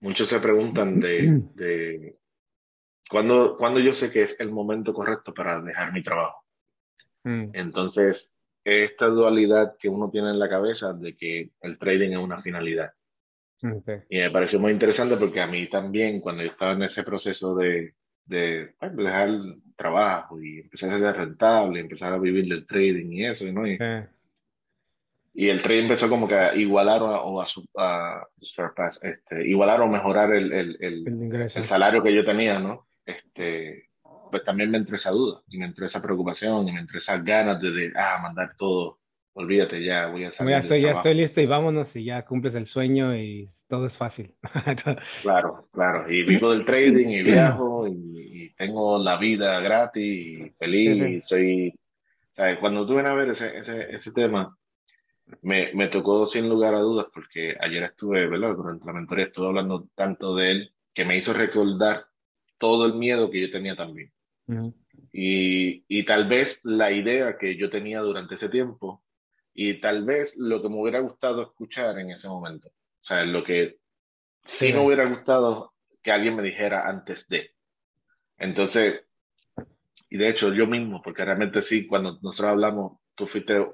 muchos se preguntan de, de ¿cuándo, cuándo yo sé que es el momento correcto para dejar mi trabajo. Mm. Entonces, esta dualidad que uno tiene en la cabeza de que el trading es una finalidad. Y me pareció muy interesante porque a mí también, cuando yo estaba en ese proceso de, de, dejar el trabajo y empezar a ser rentable, empezar a vivir del trading y eso, ¿no? Y, y el trading empezó como que a igualar o a, a, este, igualar o mejorar el, el, el, el, salario que yo tenía, ¿no? Este, pues también me entró esa duda, y me entró esa preocupación, y me entró esas ganas de, de ah, mandar todo, olvídate ya, voy a salir. Ya estoy, ya estoy listo y vámonos y ya cumples el sueño y todo es fácil. claro, claro, y vivo del trading y viajo y, tengo la vida gratis y feliz, y soy, ¿sabes? Cuando tú vienes a ver ese, ese, ese tema, me, me tocó sin lugar a dudas porque ayer estuve, ¿verdad? Durante la mentoría estuve hablando tanto de él que me hizo recordar todo el miedo que yo tenía también. y, y, tal vez la idea que yo tenía durante ese tiempo y tal vez lo que me hubiera gustado escuchar en ese momento. O sea, lo que sí, me hubiera gustado que alguien me dijera antes de. Entonces, y de hecho yo mismo, porque realmente sí, cuando nosotros hablamos, tú fuiste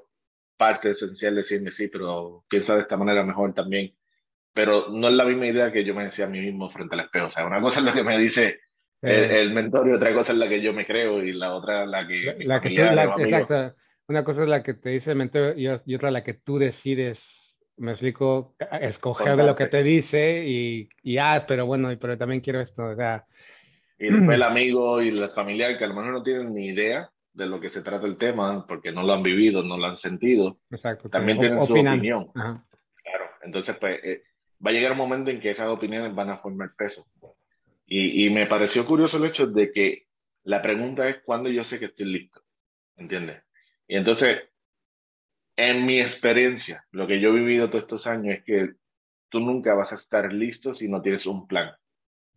parte esencial de decirme sí, pero piensa de esta manera mejor también. Pero no es la misma idea que yo me decía a mí mismo frente al espejo. O sea, una cosa es lo que me dice el, mentor y otra cosa es la que yo me creo y la otra la que... La, que exacto. Una cosa es la que te dice el mentor y, otra la que tú decides, me explico, escoger de lo que te dice y, y ah, pero bueno, pero también quiero esto, o sea... Y después el amigo y el familiar que a lo mejor no tienen ni idea de lo que se trata el tema, porque no lo han vivido, no lo han sentido. Exacto. También tienen su opinión. Claro. Entonces, pues, eh, va a llegar un momento en que esas opiniones van a formar peso. Y, y, me pareció curioso el hecho de que la pregunta es cuándo yo sé que estoy listo. ¿Entiendes? Y entonces, en mi experiencia, lo que yo he vivido todos estos años es que tú nunca vas a estar listo si no tienes un plan.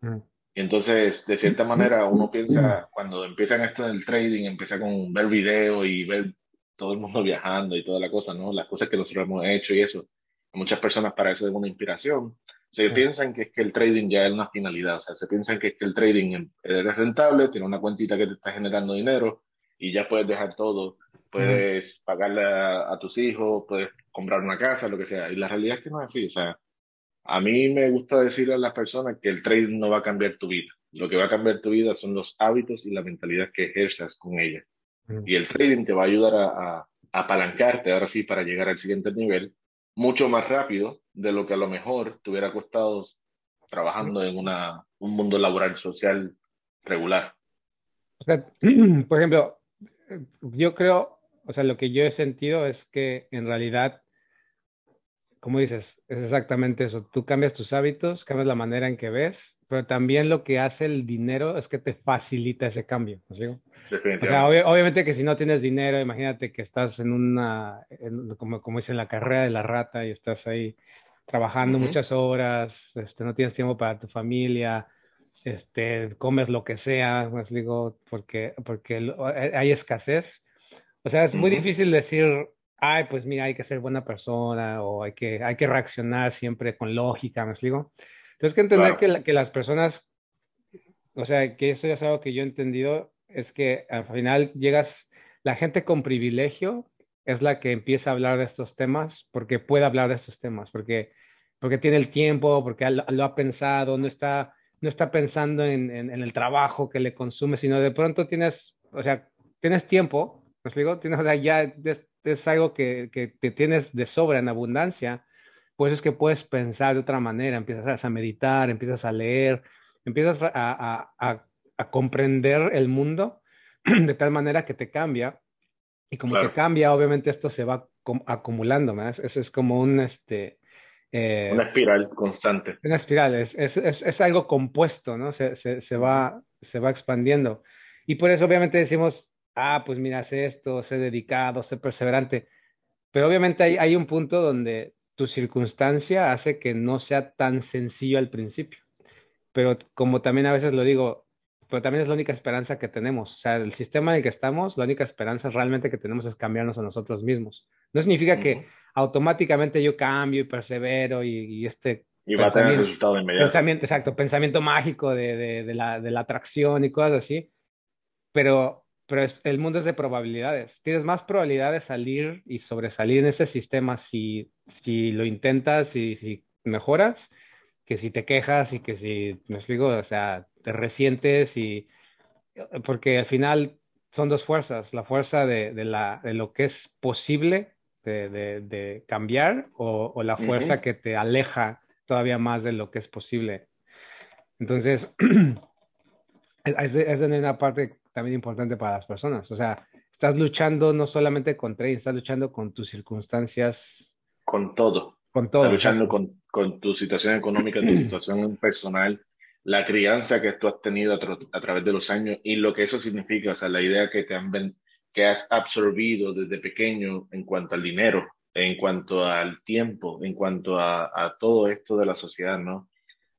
Mm. Entonces, de cierta manera, uno piensa, cuando empiezan esto del trading, empieza con ver video y ver todo el mundo viajando y toda la cosa, ¿no? Las cosas que nosotros hemos hecho y eso. Muchas personas para eso es una inspiración. Se piensan que es que el trading ya es una finalidad, o sea, se piensan que es que el trading es rentable, tiene una cuentita que te está generando dinero y ya puedes dejar todo, puedes pagarle a, a tus hijos, puedes comprar una casa, lo que sea. Y la realidad es que no es así, o sea, a mí me gusta decirle a las personas que el trading no va a cambiar tu vida. Lo que va a cambiar tu vida son los hábitos y la mentalidad que ejerzas con ella. Mm. Y el trading te va a ayudar a, apalancarte ahora sí para llegar al siguiente nivel mucho más rápido de lo que a lo mejor te hubiera costado trabajando en una, un mundo laboral social regular. O sea, por ejemplo, yo creo, o sea, lo que yo he sentido es que en realidad como dices, es exactamente eso. Tú cambias tus hábitos, cambias la manera en que ves, pero también lo que hace el dinero es que te facilita ese cambio. ¿no? O sea, obviamente que si no tienes dinero, imagínate que estás en una, como, como dicen, la carrera de la rata y estás ahí trabajando muchas horas, este, no tienes tiempo para tu familia, este, comes lo que sea, digo, porque, porque hay escasez. O sea, es muy difícil decir, ay, pues mira, hay que ser buena persona o hay que, hay que reaccionar siempre con lógica, ¿me explico? Entonces, que entender que, que, las personas, o sea, que eso es algo que yo he entendido, es que al final llegas, la gente con privilegio es la que empieza a hablar de estos temas porque puede hablar de estos temas, porque, porque tiene el tiempo, porque lo, ha pensado, no está, no está pensando en, en, el trabajo que le consume, sino de pronto tienes, o sea, tienes tiempo, ¿me explico? Tienes, o sea, ya es algo que, que te tienes de sobra en abundancia, pues es que puedes pensar de otra manera, empiezas a meditar, empiezas a leer, empiezas a, a, a, a comprender el mundo de tal manera que te cambia. Y como te cambia, obviamente esto se va acumulando más. Eso es como un, este, eh, una espiral constante. Una espiral, es, es, es, es algo compuesto, ¿no? Se, se, se, va, se va expandiendo. Y por eso obviamente decimos, ah, pues mira, sé esto, sé dedicado, sé perseverante. Pero obviamente hay, hay un punto donde tu circunstancia hace que no sea tan sencillo al principio. Pero como también a veces lo digo, pero también es la única esperanza que tenemos. O sea, el sistema en el que estamos, la única esperanza realmente que tenemos es cambiarnos a nosotros mismos. No significa que automáticamente yo cambio y persevero y, este Y va a tener resultado inmediato. Pensamiento, exacto, pensamiento mágico de, de, de, la, de la atracción y cosas así. Pero, pero el mundo es de probabilidades. Tienes más probabilidad de salir y sobresalir en ese sistema si, si lo intentas y si mejoras que si te quejas y que si, me explico, o sea, te resientes y, porque al final son dos fuerzas, la fuerza de, de, la, de lo que es posible de, de, cambiar o, o la fuerza que te aleja todavía más de lo que es posible. Entonces, es, es una parte también importante para las personas. O sea, estás luchando no solamente con trading, estás luchando con tus circunstancias. Con todo. Con todo. Estás luchando con con tu situación económica, tu situación personal, la crianza que tú has tenido a, través de los años y lo que eso significa, o sea, la idea que te han que has absorbido desde pequeño en cuanto al dinero, en cuanto al tiempo, en cuanto a, todo esto de la sociedad, ¿no?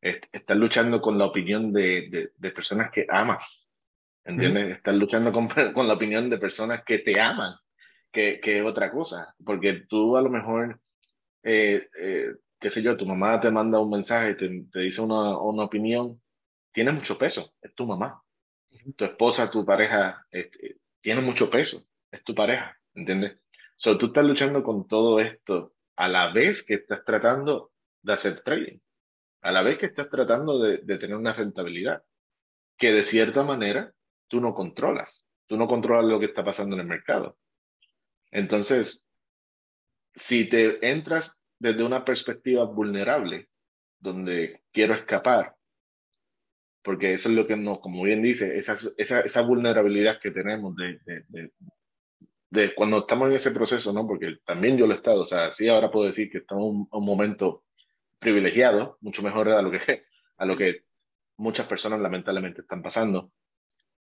Estás luchando con la opinión de, de, personas que amas, ¿entiendes? Estás luchando con, con, la opinión de personas que te aman, que, que otra cosa, porque tú a lo mejor eh, eh, qué sé yo, tu mamá te manda un mensaje, te, te dice una, una, opinión, tiene mucho peso, es tu mamá. Tu esposa, tu pareja, este, tiene mucho peso, es tu pareja, ¿entiendes? So, tú estás luchando con todo esto a la vez que estás tratando de hacer trading, a la vez que estás tratando de, de tener una rentabilidad, que de cierta manera tú no controlas, tú no controlas lo que está pasando en el mercado. Entonces, si te entras desde una perspectiva vulnerable, donde quiero escapar, porque eso es lo que nos, como bien dice, esa, esa, esa vulnerabilidad que tenemos de, de, de, cuando estamos en ese proceso, ¿no? Porque también yo lo he estado, o sea, sí ahora puedo decir que estamos en un, momento privilegiado, mucho mejor a lo que, a lo que muchas personas lamentablemente están pasando,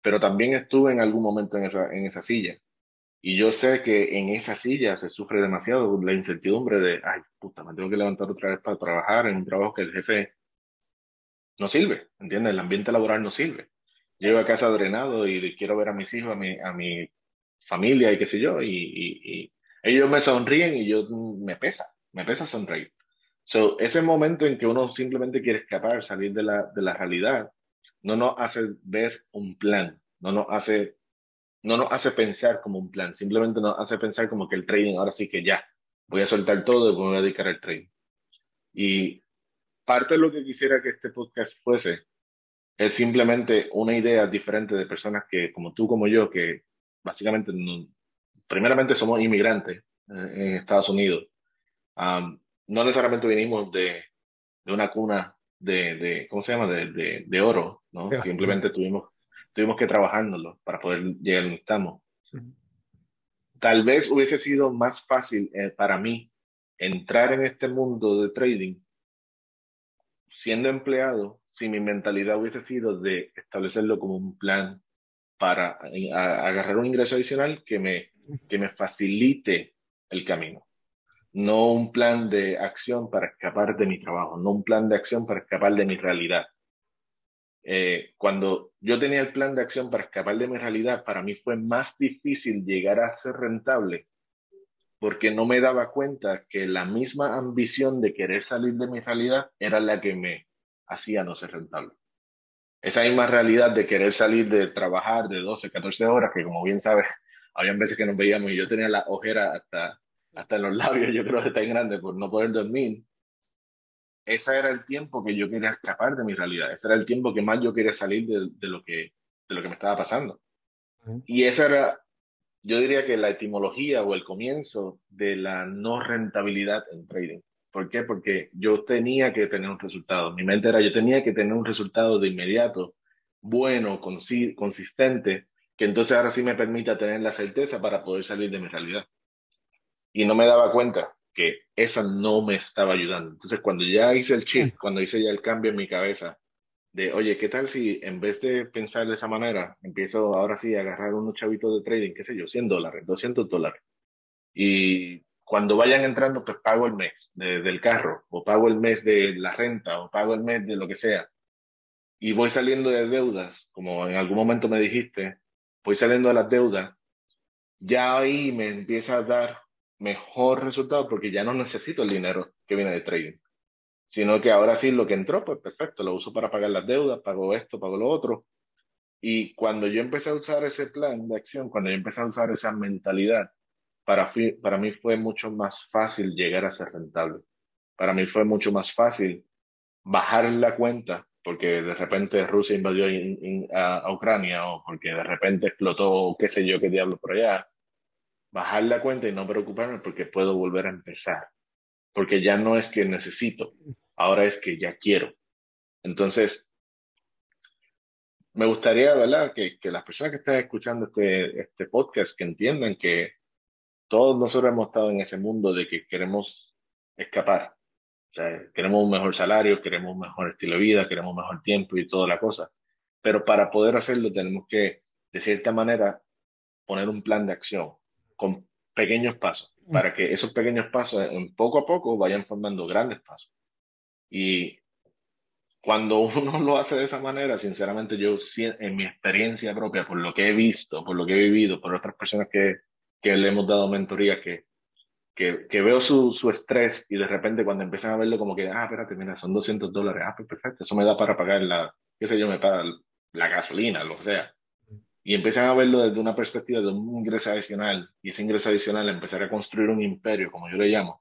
pero también estuve en algún momento en esa, en esa silla y yo sé que en esa silla se sufre demasiado la incertidumbre de, ay, puta, me tengo que levantar otra vez para trabajar en un trabajo que el jefe no sirve, ¿entiendes? El ambiente laboral no sirve. Llego a casa drenado y quiero ver a mis hijos, a mi, a mi familia y qué sé yo, y, y, ellos me sonríen y yo me pesa, me pesa sonreír. So, ese momento en que uno simplemente quiere escapar, salir de la, de la realidad, no nos hace ver un plan, no nos hace no nos hace pensar como un plan, simplemente nos hace pensar como que el trading, ahora sí que ya, voy a soltar todo y voy a dedicar al trading. Y parte de lo que quisiera que este podcast fuese es simplemente una idea diferente de personas que, como tú, como yo, que básicamente, primeramente somos inmigrantes eh, en Estados Unidos. no necesariamente venimos de, de una cuna de, de, ¿cómo se llama?, de, de, de oro, ¿no? Simplemente tuvimos tuvimos que trabajándolo para poder llegar donde estamos. Tal vez hubiese sido más fácil eh, para mí entrar en este mundo de trading siendo empleado si mi mentalidad hubiese sido de establecerlo como un plan para eh, agarrar un ingreso adicional que me, que me facilite el camino. No un plan de acción para escapar de mi trabajo, no un plan de acción para escapar de mi realidad. Eh, cuando yo tenía el plan de acción para escapar de mi realidad, para mí fue más difícil llegar a ser rentable porque no me daba cuenta que la misma ambición de querer salir de mi realidad era la que me hacía no ser rentable. Esa misma realidad de querer salir de trabajar de 12, 14 horas, que como bien sabes, habían veces que nos veíamos y yo tenía la ojera hasta, hasta en los labios, yo creo que está en grande por no poder dormir ese era el tiempo que yo quería escapar de mi realidad, ese era el tiempo que más yo quería salir de, lo, que, de lo que me estaba pasando. Y esa era, yo diría que la etimología o el comienzo de la no rentabilidad en trading. ¿Por qué? Porque yo tenía que tener un resultado. Mi mente era, yo tenía que tener un resultado de inmediato, bueno, consistente, que entonces ahora sí me permita tener la certeza para poder salir de mi realidad. Y no me daba cuenta que esa no me estaba ayudando. Entonces, cuando ya hice el chip, cuando hice ya el cambio en mi cabeza, de, oye, ¿qué tal si en vez de pensar de esa manera, empiezo ahora sí a agarrar unos chavitos de trading, qué sé yo, 100 dólares, 200 dólares? Y cuando vayan entrando, pues pago el mes del carro, o pago el mes de la renta, o pago el mes de lo que sea. Y voy saliendo de deudas, como en algún momento me dijiste, voy saliendo de las deudas, ya ahí me empieza a dar mejor resultado porque ya no necesito el dinero que viene de trading. sino que ahora sí lo que entró, pues perfecto, lo uso para pagar las deudas, pago esto, pago lo otro. Y cuando yo empecé a usar ese plan de acción, cuando yo empecé a usar esa mentalidad, para, para mí fue mucho más fácil llegar a ser rentable. Para mí fue mucho más fácil bajar la cuenta porque de repente Rusia invadió a, Ucrania o porque de repente explotó qué sé yo qué diablo por allá. Bajar la cuenta y no preocuparme porque puedo volver a empezar. Porque ya no es que necesito, ahora es que ya quiero. Entonces, me gustaría, ¿verdad?, que, que las personas que están escuchando este, este podcast, que entiendan que todos nosotros hemos estado en ese mundo de que queremos escapar. O sea, queremos un mejor salario, queremos un mejor estilo de vida, queremos mejor tiempo y toda la cosa. Pero para poder hacerlo tenemos que, de cierta manera, poner un plan de acción con pequeños pasos, mm. para que esos pequeños pasos, poco a poco, vayan formando grandes pasos. Y cuando uno lo hace de esa manera, sinceramente yo, en mi experiencia propia, por lo que he visto, por lo que he vivido, por otras personas que, que le hemos dado mentoría, que, que, que veo su, su, estrés y de repente cuando empiezan a verlo como que, ah, espérate, mira, son 200 dólares, ah, pues perfecto, eso me da para pagar la, qué sé yo, me paga la gasolina, lo que sea. Y empiezan a verlo desde una perspectiva de un ingreso adicional y ese ingreso adicional empezar a construir un imperio, como yo le llamo.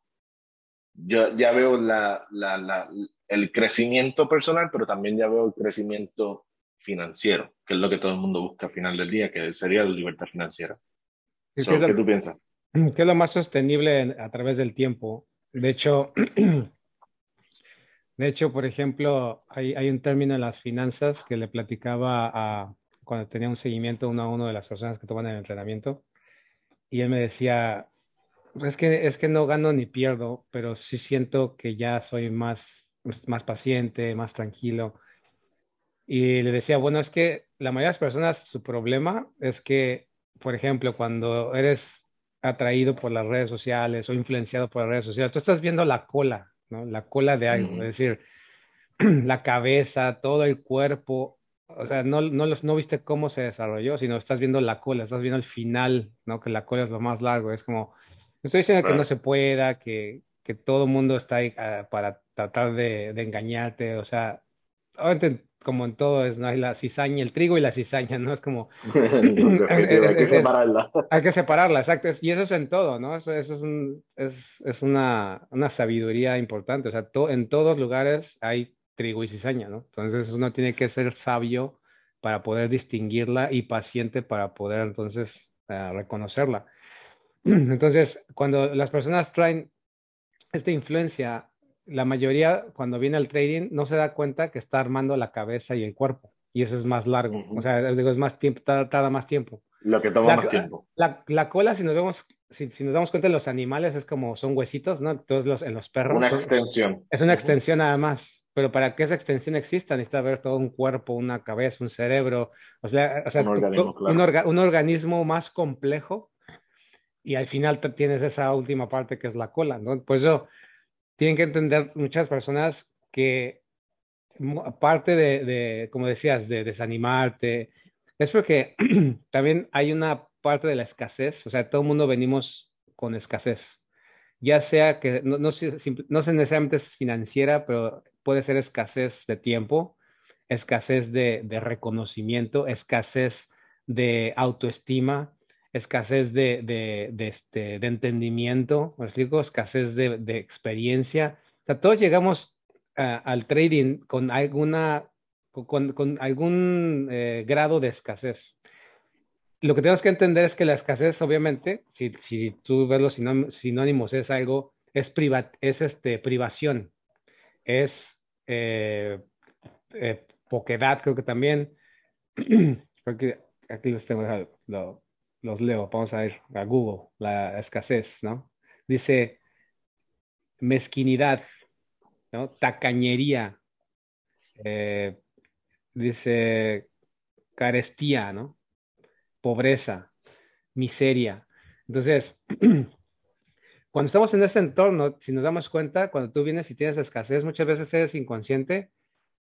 Yo ya veo la, la, la, el crecimiento personal, pero también ya veo el crecimiento financiero, que es lo que todo el mundo busca al final del día, que sería la libertad financiera. ¿Qué, tú piensas? ¿Qué es lo más sostenible a través del tiempo? De hecho, de hecho, por ejemplo, hay, hay, un término en las finanzas que le platicaba a, cuando tenía un seguimiento uno a uno de las personas que toman el entrenamiento, y él me decía, es que, es que no gano ni pierdo, pero sí siento que ya soy más más paciente, más tranquilo. Y le decía, bueno, es que la mayoría de las personas, su problema es que, por ejemplo, cuando eres atraído por las redes sociales o influenciado por las redes sociales, tú estás viendo la cola, ¿no? La cola de algo, es decir, la cabeza, todo el cuerpo, o sea, no, no, no viste cómo se desarrolló, sino estás viendo la cola, estás viendo el final, ¿no? Que la cola es lo más largo, es como, estoy diciendo que no se pueda, que, que todo el mundo está ahí ah, para tratar de, engañarte, o sea, obviamente como en todo es, ¿no? Hay la cizaña, el trigo y la cizaña, ¿no? Es como... hay que separarla. Hay que separarla, exacto. Y eso es en todo, ¿no? Eso, es, un, es, es una, una, sabiduría importante. O sea, en todos lugares hay trigo y cizaña, ¿no? Entonces uno tiene que ser sabio para poder distinguirla y paciente para poder entonces ah, reconocerla. Entonces, cuando las personas traen esta influencia la mayoría cuando viene al trading no se da cuenta que está armando la cabeza y el cuerpo. Y eso es más largo. O sea, digo, es más tiempo, tarda, más tiempo. Lo que toma más tiempo. La, la, cola, si nos vemos, si, si, nos damos cuenta los animales, es como son huesitos, ¿no? Todos los, en los perros. Una extensión. Es una extensión nada más. Pero para que esa extensión exista, necesita ver todo un cuerpo, una cabeza, un cerebro. O sea, o sea un, organismo, claro. un, organismo más complejo. Y al final tienes esa última parte que es la cola, ¿no? Pues eso tienen que entender muchas personas que aparte de, como decías, de desanimarte, es porque también hay una parte de la escasez, o sea, todo el mundo venimos con escasez, ya sea que no, no, no necesariamente es financiera, pero puede ser escasez de tiempo, escasez de, reconocimiento, escasez de autoestima, escasez de, este, entendimiento. Escasez de, experiencia. O todos llegamos al trading con alguna, con, algún eh, grado de escasez. Lo que tenemos que entender es que la escasez, obviamente, si, si tú ves los sinónimos, es algo, es, privat, es este, privación, es eh, eh, poquedad, creo que también. aquí los tengo, lo, los leo, vamos a ir a Google, la escasez, ¿no? Dice mezquinidad, ¿no? Tacañería, eh, dice carestía, ¿no? Pobreza, miseria. Entonces, cuando estamos en este entorno, si nos damos cuenta, cuando tú vienes y tienes escasez, muchas veces eres inconsciente.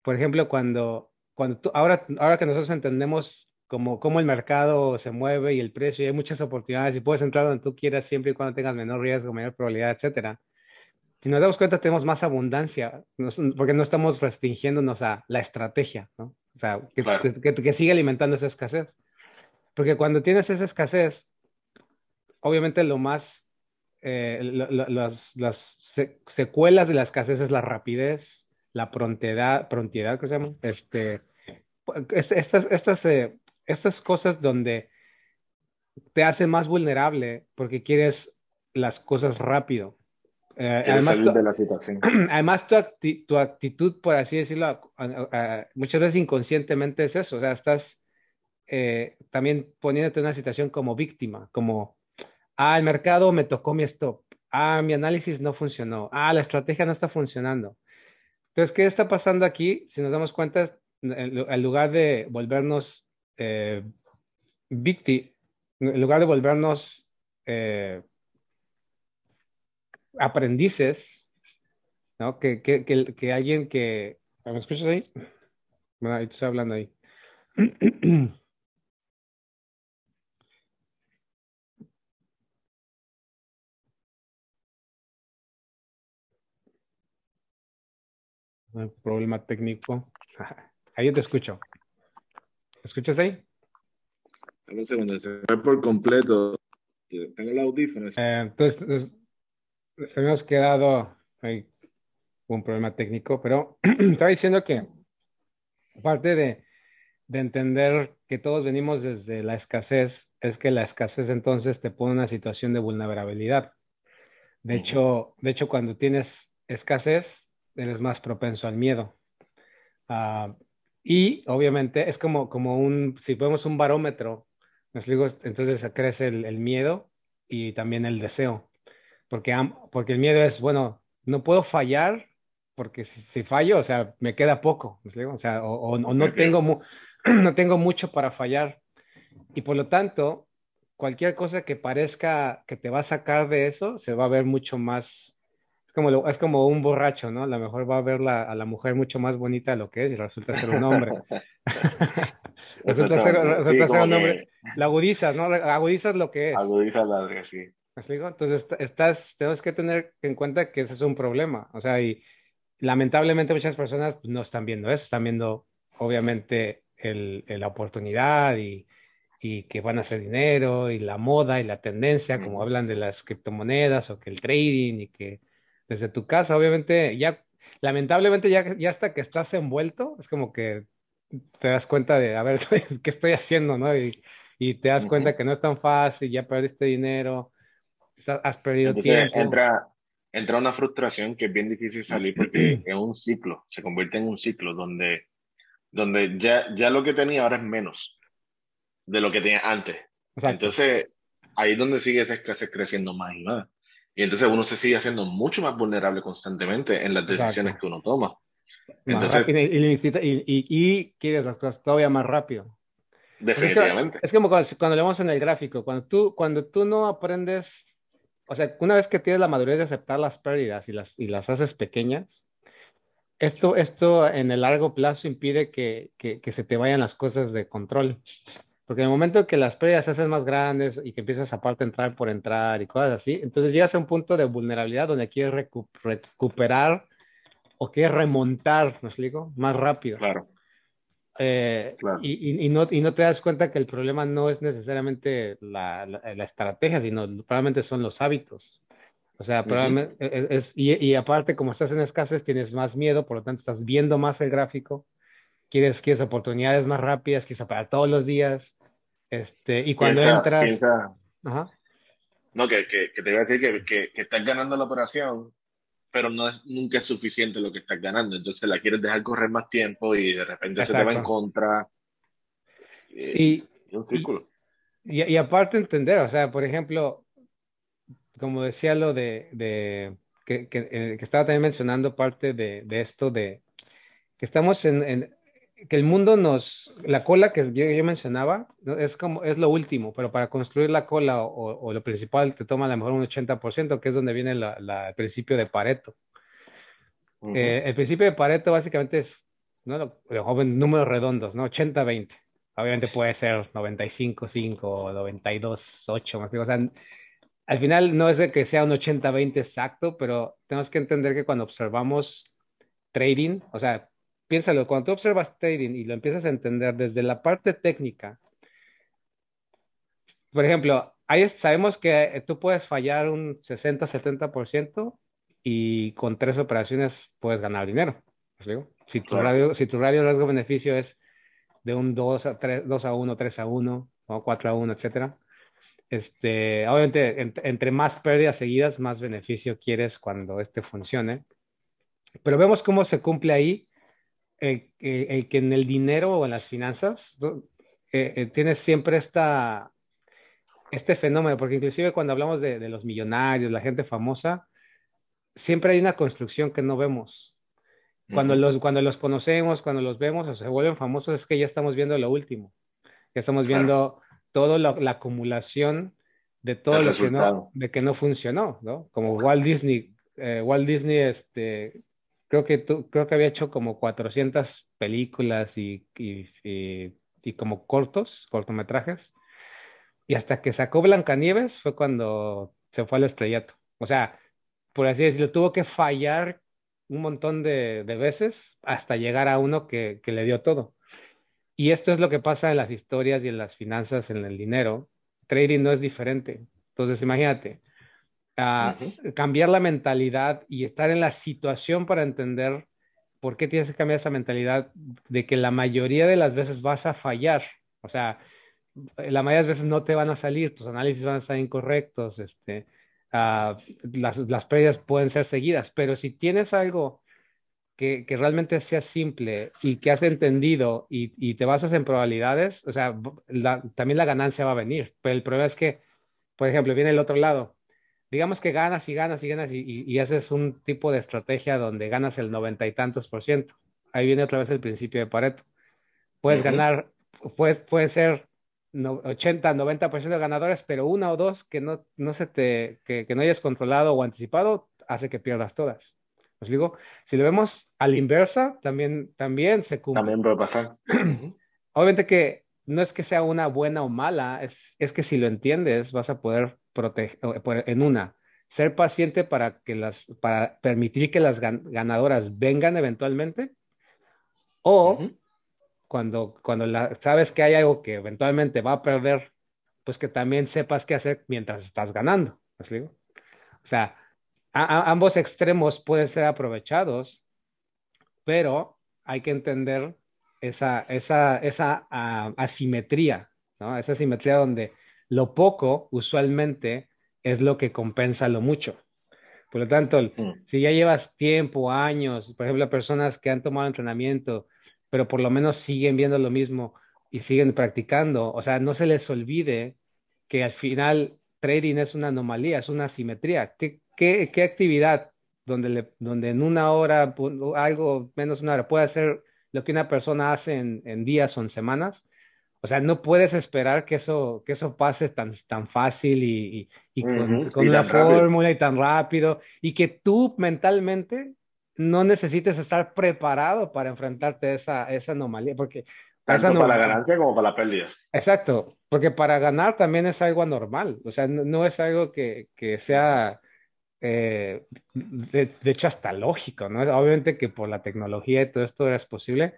Por ejemplo, cuando, cuando tú, ahora, ahora que nosotros entendemos como cómo el mercado se mueve y el precio, y hay muchas oportunidades y puedes entrar donde tú quieras siempre y cuando tengas menor riesgo, mayor probabilidad, etcétera. si nos damos cuenta, tenemos más abundancia, porque no estamos restringiéndonos a la estrategia, ¿no? O sea, que, que, sigue alimentando esa escasez. Porque cuando tienes esa escasez, obviamente lo más, eh, las, las, secuelas de la escasez es la rapidez, la prontedad, prontidad, ¿qué se llama? Este, estas, estas, eh, estas cosas donde te hace más vulnerable porque quieres las cosas rápido. Eh, además, tu, de la situación. además tu, actitud, por así decirlo, muchas veces inconscientemente es eso, o sea, estás eh, también poniéndote en una situación como víctima, como, ah, el mercado me tocó mi stop, ah, mi análisis no funcionó, ah, la estrategia no está funcionando. Entonces, ¿qué está pasando aquí? Si nos damos cuenta, en lugar de volvernos eh, víctimas, en lugar de volvernos eh, aprendices, ¿no? Que, que, que, alguien que... ¿Me escuchas ahí? Bueno, ahí estoy hablando ahí. Un problema técnico. Ahí te escucho. ¿Me escuchas ahí? Un segundo, se fue por completo. Tengo el audífono. Eh, entonces, hemos quedado hay un problema técnico, pero estaba diciendo que parte de, de, entender que todos venimos desde la escasez, es que la escasez entonces te pone en una situación de vulnerabilidad. De hecho, de hecho, cuando tienes escasez, eres más propenso al miedo. Uh, y obviamente es como, como un, si ponemos un barómetro, entonces crece el, el, miedo y también el deseo porque, porque el miedo es, bueno, no puedo fallar porque si, fallo, o sea, me queda poco, o sea, o, no, tengo no tengo mucho para fallar. Y por lo tanto, cualquier cosa que parezca que te va a sacar de eso, se va a ver mucho más, como, es como un borracho, ¿no? A lo mejor va a ver la, a la mujer mucho más bonita de lo que es y resulta ser un hombre. resulta ser, resulta ser un hombre. La agudizas, ¿no? Agudizas lo que es. Agudizas la sí. Entonces, estás, tenemos que tener en cuenta que ese es un problema. O sea, y lamentablemente muchas personas pues, no están viendo eso, están viendo obviamente el, la oportunidad y, y, que van a hacer dinero y la moda y la tendencia, como hablan de las criptomonedas o que el trading y que desde tu casa, obviamente, ya, lamentablemente ya, ya hasta que estás envuelto, es como que te das cuenta de, a ver, ¿qué estoy haciendo? ¿no? Y, y te das cuenta que no es tan fácil, ya perdiste dinero has perdido tiempo. Entra, entra una frustración que es bien difícil salir porque es un ciclo, se convierte en un ciclo donde, donde ya, ya lo que tenía ahora es menos de lo que tenía antes. Entonces, ahí es donde sigue esa escasez creciendo más y más. Y entonces uno se sigue haciendo mucho más vulnerable constantemente en las decisiones que uno toma. Entonces, y, y, quieres las cosas todavía más rápido. Definitivamente. Es, como cuando, cuando leemos en el gráfico, cuando tú, cuando tú no aprendes o sea, una vez que tienes la madurez de aceptar las pérdidas y las, y las haces pequeñas, esto, esto en el largo plazo impide que, que, que se te vayan las cosas de control. Porque en el momento que las pérdidas se hacen más grandes y que empiezas aparte a entrar por entrar y cosas así, entonces llegas a un punto de vulnerabilidad donde quieres recuperar o quieres remontar, ¿me explico? Más rápido. Claro. Eh, y, y, no, y, no, te das cuenta que el problema no es necesariamente la, la, estrategia, sino probablemente son los hábitos. O sea, probablemente e, e, es, y, aparte, como estás en escasez, tienes más miedo, por lo tanto, estás viendo más el gráfico, quieres, quieres oportunidades más rápidas, quizá para todos los días. Este, y cuando entras. No, que, que, que, te iba a decir que, que, que estás ganando la operación pero no es, nunca es suficiente lo que estás ganando. Entonces la quieres dejar correr más tiempo y de repente se te va en contra. y, un círculo. Y, aparte entender, o sea, por ejemplo, como decía lo de, de que, que, eh, que, estaba también mencionando parte de, de esto de que estamos en, en, que el mundo nos, la cola que yo, yo, mencionaba es como, es lo último, pero para construir la cola o, o lo principal te toma a lo mejor un 80%, que es donde viene la, la, el principio de Pareto. eh, el principio de Pareto básicamente es, ¿no? Lo, joven, números redondos, ¿no? 80-20. Obviamente puede ser 95-5 o 92-8, o sea, al final no es de que sea un 80-20 exacto, pero tenemos que entender que cuando observamos trading, o sea, piénsalo, cuando tú observas trading y lo empiezas a entender desde la parte técnica, por ejemplo, ahí sabemos que tú puedes fallar un 60-70% y con tres operaciones puedes ganar dinero. Si tu, radio, si tu radio riesgo beneficio es de un 2 a, 3, 2 a 1, 3 a 1, o 4 a 1, etcétera, este, obviamente, entre más pérdidas seguidas, más beneficio quieres cuando este funcione. Pero vemos cómo se cumple ahí el, que en el dinero o en las finanzas eh, eh, tienes siempre esta, este fenómeno, porque inclusive cuando hablamos de, de, los millonarios, la gente famosa, siempre hay una construcción que no vemos. Cuando, uh -huh. los, cuando los conocemos, cuando los vemos o se vuelven famosos, es que ya estamos viendo lo último. Ya estamos viendo toda la acumulación de todo lo que no, de que no funcionó, ¿no? Como Walt Disney, eh, Walt Disney, este, creo que, tú, creo que había hecho como 400 películas y, y, y, y, como cortos, cortometrajes, y hasta que sacó Blancanieves fue cuando se fue al estrellato. O sea, por así decirlo, tuvo que fallar un montón de, de veces hasta llegar a uno que, que le dio todo. Y esto es lo que pasa en las historias y en las finanzas, en el dinero. Trading no es diferente. Entonces, imagínate, uh, uh -huh. cambiar la mentalidad y estar en la situación para entender por qué tienes que cambiar esa mentalidad de que la mayoría de las veces vas a fallar. O sea, la mayoría de las veces no te van a salir, tus análisis van a estar incorrectos, este, uh, las, las pérdidas pueden ser seguidas, pero si tienes algo que, que, realmente sea simple y que has entendido y, y te basas en probabilidades, o sea, la, también la ganancia va a venir. Pero el problema es que, por ejemplo, viene el otro lado. Digamos que ganas y ganas y ganas y, y, y haces un tipo de estrategia donde ganas el noventa y tantos por ciento. Ahí viene otra vez el principio de Pareto. Puedes uh -huh. ganar, puedes, puede ser 80, 90% de ganadores, pero una o dos que no, no, se te, que, que no hayas controlado o anticipado hace que pierdas todas. Os digo, si lo vemos a la inversa, también, también se cumple. También puede pasar. Obviamente que no es que sea una buena o mala, es, es que si lo entiendes, vas a poder proteger, en una, ser paciente para, que las, para permitir que las ganadoras vengan eventualmente, o uh -huh. cuando, cuando la, sabes que hay algo que eventualmente va a perder, pues que también sepas qué hacer mientras estás ganando. ¿os digo? O sea, a, ambos extremos pueden ser aprovechados, pero hay que entender esa, esa, esa uh, asimetría, ¿no? Esa asimetría donde lo poco usualmente es lo que compensa lo mucho. Por lo tanto, mm. si ya llevas tiempo, años, por ejemplo, personas que han tomado entrenamiento, pero por lo menos siguen viendo lo mismo y siguen practicando, o sea, no se les olvide que al final trading es una anomalía, es una asimetría. ¿Qué, qué, qué actividad donde, le, donde en una hora, algo menos una hora, puede hacer lo que una persona hace en, en días o en semanas? O sea, no puedes esperar que eso, que eso pase tan, tan fácil y, y, y con, uh -huh. con y una fórmula y tan rápido y que tú mentalmente no necesites estar preparado para enfrentarte a esa, esa anomalía, porque tanto no, para la ganancia como para la pérdida. Exacto, porque para ganar también es algo anormal, o sea, no, no es algo que, que sea, eh, de, de, hecho, hasta lógico, ¿no? Obviamente que por la tecnología y todo esto es posible,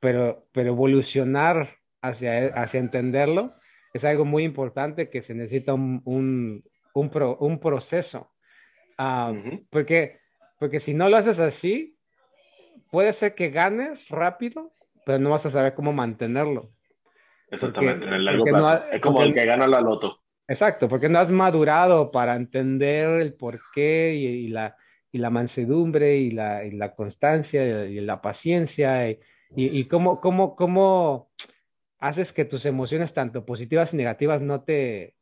pero, pero evolucionar hacia, hacia entenderlo es algo muy importante que se necesita un, un, un, pro, un proceso. Uh -huh. porque, porque si no lo haces así, puede ser que ganes rápido, pero no vas a saber cómo mantenerlo. Exactamente, porque, en el largo plazo. No ha, es como porque, el que gana la loto. Exacto, porque no has madurado para entender el porqué y, y la, y la mansedumbre y la, y la constancia y, la paciencia y, y cómo, cómo, cómo haces que tus emociones, tanto positivas y negativas, no te,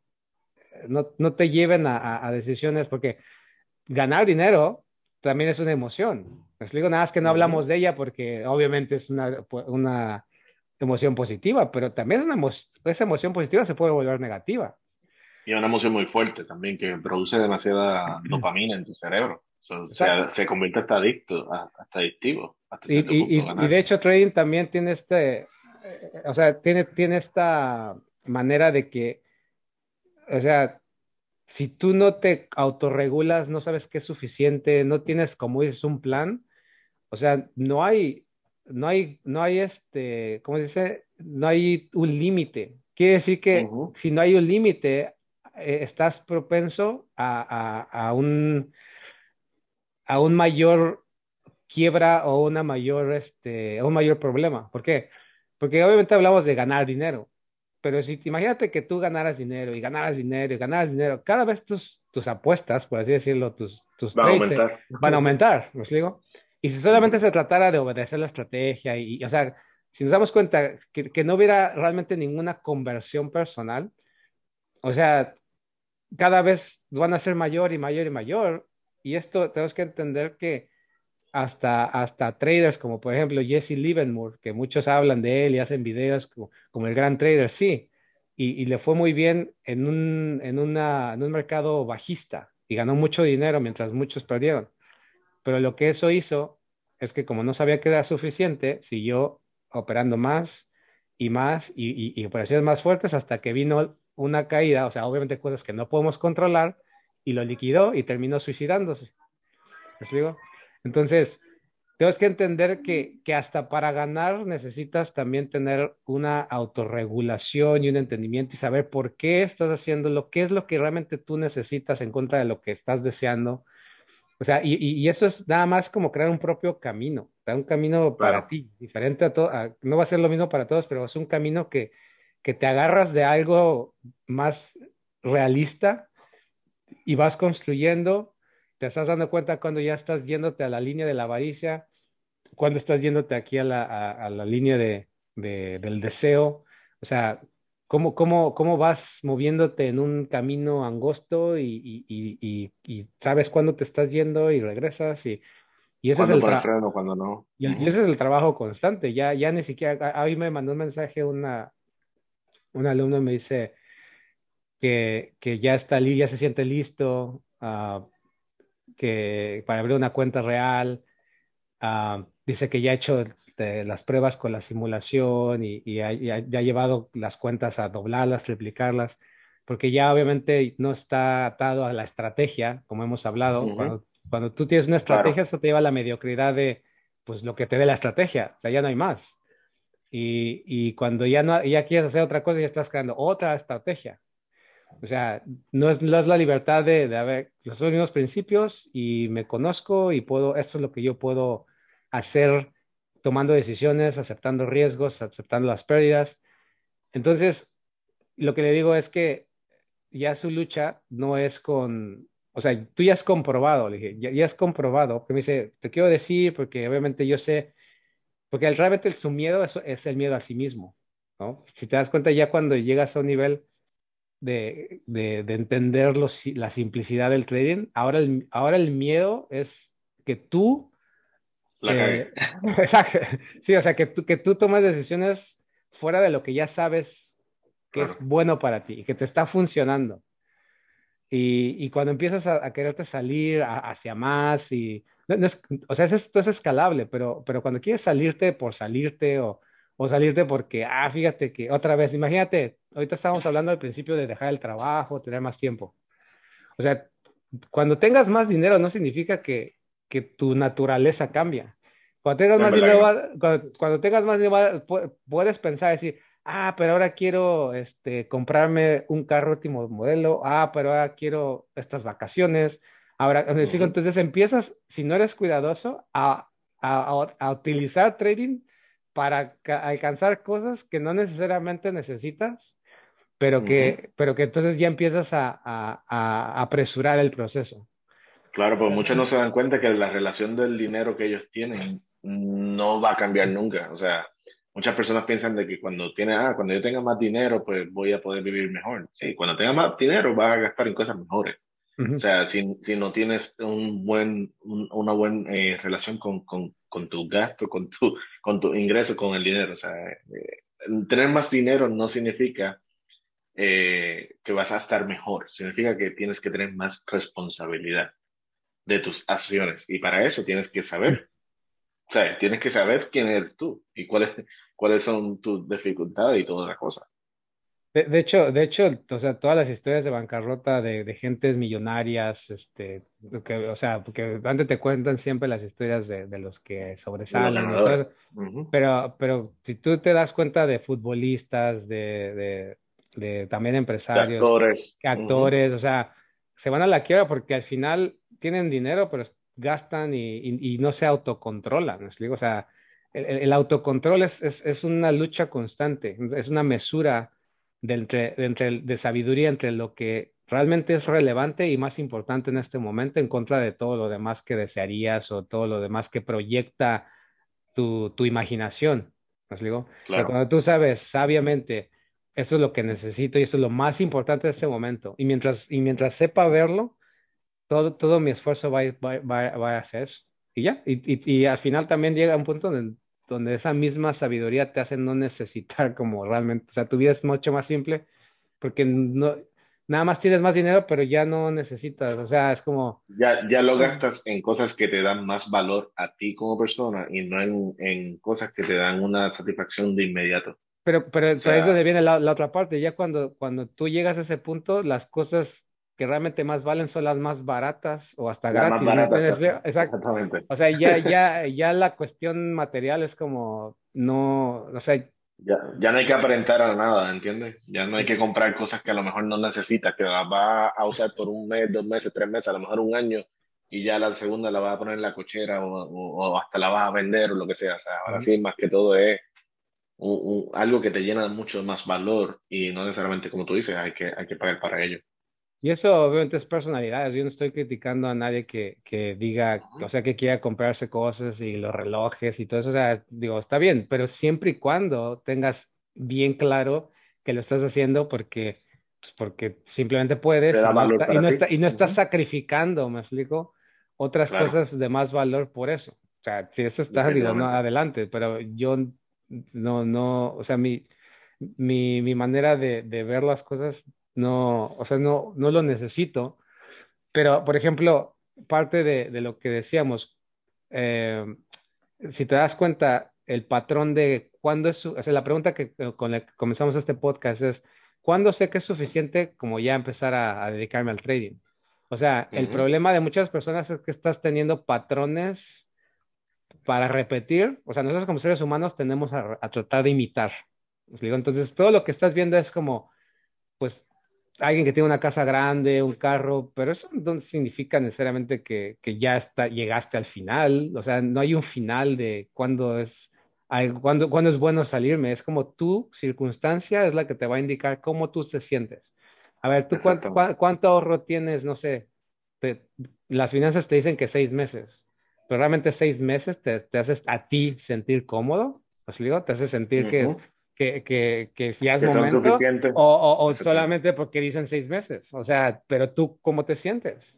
no, no te lleven a, a, decisiones, porque ganar dinero también es una emoción. Les digo nada más que no hablamos de ella porque obviamente es una, una emoción positiva, pero también una emo esa emoción positiva se puede volver negativa. Y una emoción muy fuerte también que produce demasiada dopamina en tu cerebro. So, se, se, convierte hasta adicto, hasta adictivo. Hasta y, y, y, de hecho, trading también tiene este, eh, o sea, tiene, tiene esta manera de que, o sea, si tú no te autorregulas, no sabes qué es suficiente, no tienes, como dices, un plan, o sea, no hay, no hay, no hay este, ¿cómo se dice? No hay un límite. Quiere decir que si no hay un límite, eh, estás propenso a, a, un, a un mayor quiebra o una mayor, este, un mayor problema. ¿Por qué? Porque obviamente hablamos de ganar dinero, pero si imagínate que tú ganaras dinero y ganaras dinero y ganaras dinero, cada vez tus, tus apuestas, por así decirlo, tus, tus van, a aumentar. van a aumentar, ¿me digo? Y si solamente se tratara de obedecer la estrategia y, o sea, si nos damos cuenta que, que, no hubiera realmente ninguna conversión personal, o sea, cada vez van a ser mayor y mayor y mayor. Y esto tenemos que entender que hasta, hasta traders como por ejemplo Jesse Livermore, que muchos hablan de él y hacen videos como, el gran trader, sí, y, le fue muy bien en un, en, una, en un mercado bajista y ganó mucho dinero mientras muchos perdieron. Pero lo que eso hizo es que como no sabía que era suficiente, siguió operando más y más y, y, operaciones más fuertes hasta que vino una caída, o sea, obviamente cosas que no podemos controlar, y lo liquidó y terminó suicidándose. ¿Me explico? Entonces, tienes que entender que, que, hasta para ganar necesitas también tener una autorregulación y un entendimiento y saber por qué estás haciendo lo que es lo que realmente tú necesitas en contra de lo que estás deseando. O sea, y, y eso es nada más como crear un propio camino, un camino para ti, diferente a todo, no va a ser lo mismo para todos, pero es un camino que, que te agarras de algo más realista y vas construyendo te estás dando cuenta cuando ya estás yéndote a la línea de la avaricia, cuando estás yéndote aquí a la, a, la línea de, del deseo, o sea, cómo, cómo, cómo vas moviéndote en un camino angosto y, y, y, sabes cuándo te estás yendo y regresas y, y ese es el cuando no. Y, ese es el trabajo constante. Ya, ya ni siquiera, hoy me mandó un mensaje una, un alumno me dice que, que ya está, ya se siente listo, uh, que para abrir una cuenta real. Ah, dice que ya ha hecho las pruebas con la simulación y, y, ha, ya ha llevado las cuentas a doblarlas, triplicarlas, porque ya obviamente no está atado a la estrategia, como hemos hablado. cuando, cuando, tú tienes una estrategia, eso te lleva a la mediocridad de pues lo que te dé la estrategia, o sea, ya no hay más. Y, y cuando ya, no, ya quieres hacer otra cosa, ya estás creando otra estrategia. O sea, no es, la libertad de, de los mismos principios y me conozco y puedo, esto es lo que yo puedo hacer tomando decisiones, aceptando riesgos, aceptando las pérdidas. Entonces, lo que le digo es que ya su lucha no es con, o sea, tú ya has comprobado, le dije, ya, has comprobado, que me dice, te quiero decir porque obviamente yo sé, porque realmente su miedo es, es el miedo a sí mismo, ¿no? Si te das cuenta ya cuando llegas a un nivel de, de, de entender la simplicidad del trading. Ahora el, ahora el miedo es que tú... Eh, sí, o sea, que tú, que tú tomas decisiones fuera de lo que ya sabes que es bueno para ti y que te está funcionando. Y, y cuando empiezas a, quererte salir hacia más y... o sea, esto es escalable, pero, pero cuando quieres salirte por salirte o, o salirte porque, ah, fíjate que otra vez, imagínate, ahorita estábamos hablando al principio de dejar el trabajo, tener más tiempo. O sea, cuando tengas más dinero no significa que, que tu naturaleza cambia. Cuando tengas más dinero, cuando, tengas más dinero, puedes pensar, decir, ah, pero ahora quiero este, comprarme un carro último modelo, ah, pero ahora quiero estas vacaciones. Ahora, entonces empiezas, si no eres cuidadoso, a, a, a utilizar trading para alcanzar cosas que no necesariamente necesitas, pero que, pero que entonces ya empiezas a, a, apresurar el proceso. Claro, pues muchos no se dan cuenta que la relación del dinero que ellos tienen no va a cambiar nunca. O sea, muchas personas piensan de que cuando tiene, ah, cuando yo tenga más dinero, pues voy a poder vivir mejor. Sí, cuando tenga más dinero vas a gastar en cosas mejores. O sea, si, no tienes un buen, una buena eh, relación con, con, tu gasto, con tu, con tu ingreso, con el dinero. O sea, eh, tener más dinero no significa eh, que vas a estar mejor, significa que tienes que tener más responsabilidad de tus acciones y para eso tienes que saber. O sea, tienes que saber quién eres tú y cuáles son tus dificultades y todas las cosas. De, hecho, de hecho, o sea, todas las historias de bancarrota de, de gentes millonarias, este, que, o sea, porque antes te cuentan siempre las historias de, de los que sobresalen, pero, pero si tú te das cuenta de futbolistas, de, de también empresarios, actores, actores, o sea, se van a la quiebra porque al final tienen dinero, pero gastan y, y, no se autocontrolan, ¿me? O sea, el, el autocontrol es, es, es una lucha constante, es una mesura de, entre, de, entre, de sabiduría entre lo que realmente es relevante y más importante en este momento en contra de todo lo demás que desearías o todo lo demás que proyecta tu, tu imaginación. ¿Me digo? Claro. cuando tú sabes sabiamente, eso es lo que necesito y eso es lo más importante de este momento, y mientras, y mientras sepa verlo, todo, todo mi esfuerzo va, va, va, va a hacer eso. Y ya, y, y, y, al final también llega un punto donde donde esa misma sabiduría te hace no necesitar como realmente, o sea, tu vida es mucho más simple porque no, nada más tienes más dinero, pero ya no necesitas, o sea, es como... Ya, ya lo gastas en cosas que te dan más valor a ti como persona y no en, en cosas que te dan una satisfacción de inmediato. Pero, pero, o sea, eso viene la, la, otra parte, ya cuando, cuando tú llegas a ese punto, las cosas que realmente más valen son las más baratas o hasta gratis. Exactamente. O sea, ya, ya, ya la cuestión material es como, no, o sea... Ya, ya no hay que aparentar a nada, ¿entiendes? Ya no hay que comprar cosas que a lo mejor no necesitas, que las vas a usar por un mes, dos meses, tres meses, a lo mejor un año, y ya la segunda la vas a poner en la cochera o, o, hasta la vas a vender o lo que sea. O sea, ahora sí, más que todo es algo que te llena mucho más valor y no necesariamente, como tú dices, hay que, hay que pagar para ello. Y eso obviamente es personalidades. Yo no estoy criticando a nadie que, que diga, o sea, que quiera comprarse cosas y los relojes y todo eso. O sea, digo, está bien, pero siempre y cuando tengas bien claro que lo estás haciendo porque, pues porque simplemente puedes y no, está, y, no está, y no, estás sacrificando, me explico, otras cosas de más valor por eso. O sea, si eso está, digo, no, adelante, pero yo no, no, o sea, mi, mi, mi manera de, de ver las cosas no, o sea, no, no lo necesito. Pero, por ejemplo, parte de, de lo que decíamos, eh, si te das cuenta, el patrón de cuándo es, o sea, la pregunta que con la que comenzamos este podcast es, ¿cuándo sé que es suficiente como ya empezar a, dedicarme al trading? O sea, el problema de muchas personas es que estás teniendo patrones para repetir, o sea, nosotros como seres humanos tenemos a, a tratar de imitar. Entonces, todo lo que estás viendo es como, pues alguien que tiene una casa grande, un carro, pero eso no significa necesariamente que, que, ya está, llegaste al final, o sea, no hay un final de cuándo es, cuándo, cuándo es bueno salirme, es como tu circunstancia es la que te va a indicar cómo tú te sientes. A ver, ¿tú cuánto, cuánto, ahorro tienes? No sé, las finanzas te dicen que seis meses, pero realmente seis meses te, te haces a ti sentir cómodo, ¿os digo? Te hace sentir que que, que, que ya es momento, o, o, solamente porque dicen seis meses. O sea, pero tú, ¿cómo te sientes?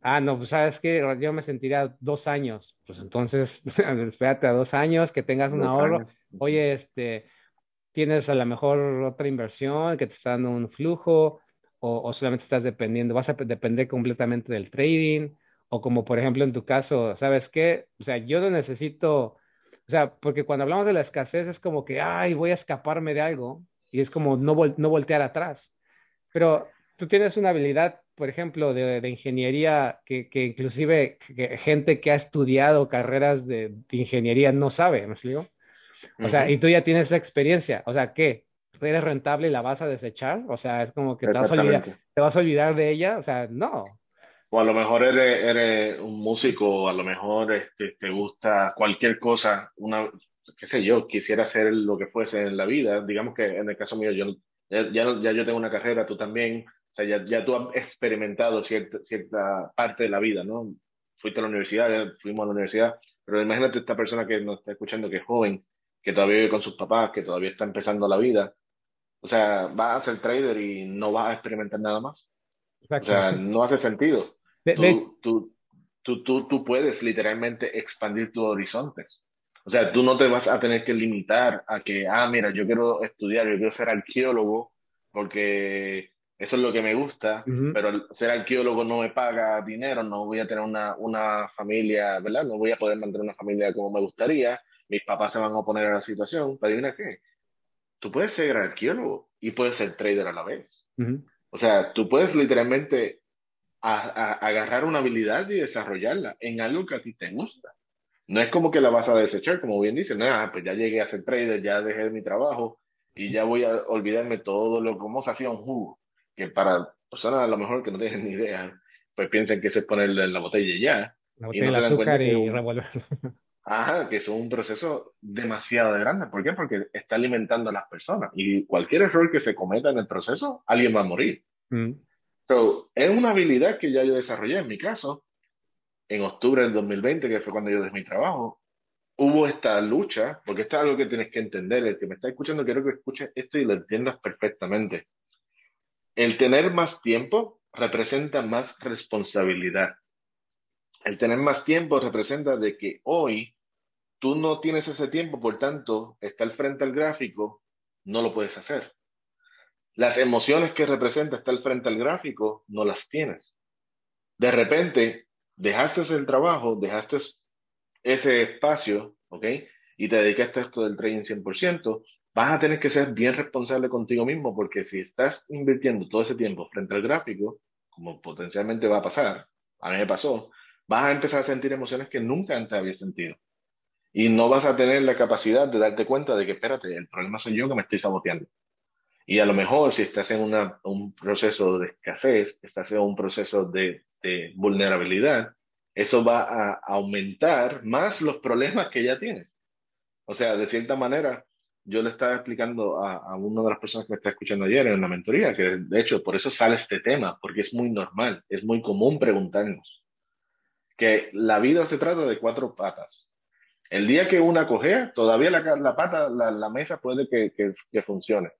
Ah, no, pues sabes que yo me sentiría dos años. Pues entonces, espérate a dos años, que tengas un ahorro. Oye, este, tienes a lo mejor otra inversión que te está dando un flujo, o, o solamente estás dependiendo, vas a depender completamente del trading, o como por ejemplo en tu caso, ¿sabes qué? O sea, yo no necesito o sea, porque cuando hablamos de la escasez es como que, ay, voy a escaparme de algo y es como no, no voltear atrás. Pero tú tienes una habilidad, por ejemplo, de, de ingeniería que, que inclusive gente que ha estudiado carreras de, de ingeniería no sabe, ¿me explico? O sea, y tú ya tienes la experiencia. O sea, ¿qué? ¿Eres rentable y la vas a desechar? O sea, es como que te vas, a olvidar, te vas a olvidar de ella. O sea, no. O a lo mejor eres, eres un músico, a lo mejor este, te gusta cualquier cosa, una, qué sé yo, quisiera hacer lo que fuese en la vida. Digamos que en el caso mío, yo ya, ya yo tengo una carrera, tú también, o sea, ya, ya tú has experimentado cierta, cierta parte de la vida, ¿no? Fuiste a la universidad, fuimos a la universidad, pero imagínate esta persona que nos está escuchando, que es joven, que todavía vive con sus papás, que todavía está empezando la vida. O sea, va a ser trader y no va a experimentar nada más. O sea, no hace sentido tú, tú, tú, tú, puedes literalmente expandir tus horizontes. O sea, tú no te vas a tener que limitar a que, ah, mira, yo quiero estudiar, yo quiero ser arqueólogo porque eso es lo que me gusta, pero ser arqueólogo no me paga dinero, no voy a tener una, una familia, ¿verdad? No voy a poder mantener una familia como me gustaría, mis papás se van a oponer a la situación, pero adivina qué, tú puedes ser arqueólogo y puedes ser trader a la vez. O sea, tú puedes literalmente agarrar una habilidad y desarrollarla en algo que a ti te gusta. No es como que la vas a desechar, como bien dicen, ah, pues ya llegué a ser trader, ya dejé mi trabajo y ya voy a olvidarme todo lo como se hacía un jugo, que para personas a lo mejor que no tienen ni idea, pues piensan que eso es ponerle en la botella y ya. La botella de azúcar y revolverlo. Ajá, que es un proceso demasiado grande. ¿Por qué? Porque está alimentando a las personas. Y cualquier error que se cometa en el proceso, alguien va a morir. Mm. So, es una habilidad que ya yo desarrollé. En mi caso, en octubre del 2020, que fue cuando yo dejé mi trabajo, hubo esta lucha, porque esto es algo que tienes que entender. El que me está escuchando, quiero que escuches esto y lo entiendas perfectamente. El tener más tiempo representa más responsabilidad. El tener más tiempo representa de que hoy tú no tienes ese tiempo, por tanto, está al frente al gráfico, no lo puedes hacer. Las emociones que representa estar frente al gráfico, no las tienes. De repente, dejaste el trabajo, dejaste ese espacio, ¿ok? Y te dedicaste a esto del trading 100%, vas a tener que ser bien responsable contigo mismo, porque si estás invirtiendo todo ese tiempo frente al gráfico, como potencialmente va a pasar, a mí me pasó, vas a empezar a sentir emociones que nunca antes había sentido y no vas a tener la capacidad de darte cuenta de que, espérate, el problema soy yo que me estoy saboteando. Y a lo mejor si estás en un proceso de escasez, estás en un proceso de, vulnerabilidad, eso va a aumentar más los problemas que ya tienes. O sea, de cierta manera, yo le estaba explicando a, a, una de las personas que me está escuchando ayer en una mentoría, que de hecho por eso sale este tema, porque es muy normal, es muy común preguntarnos que la vida se trata de cuatro patas. El día que una cojea, todavía la, la pata, la, la, mesa puede que, que funcione.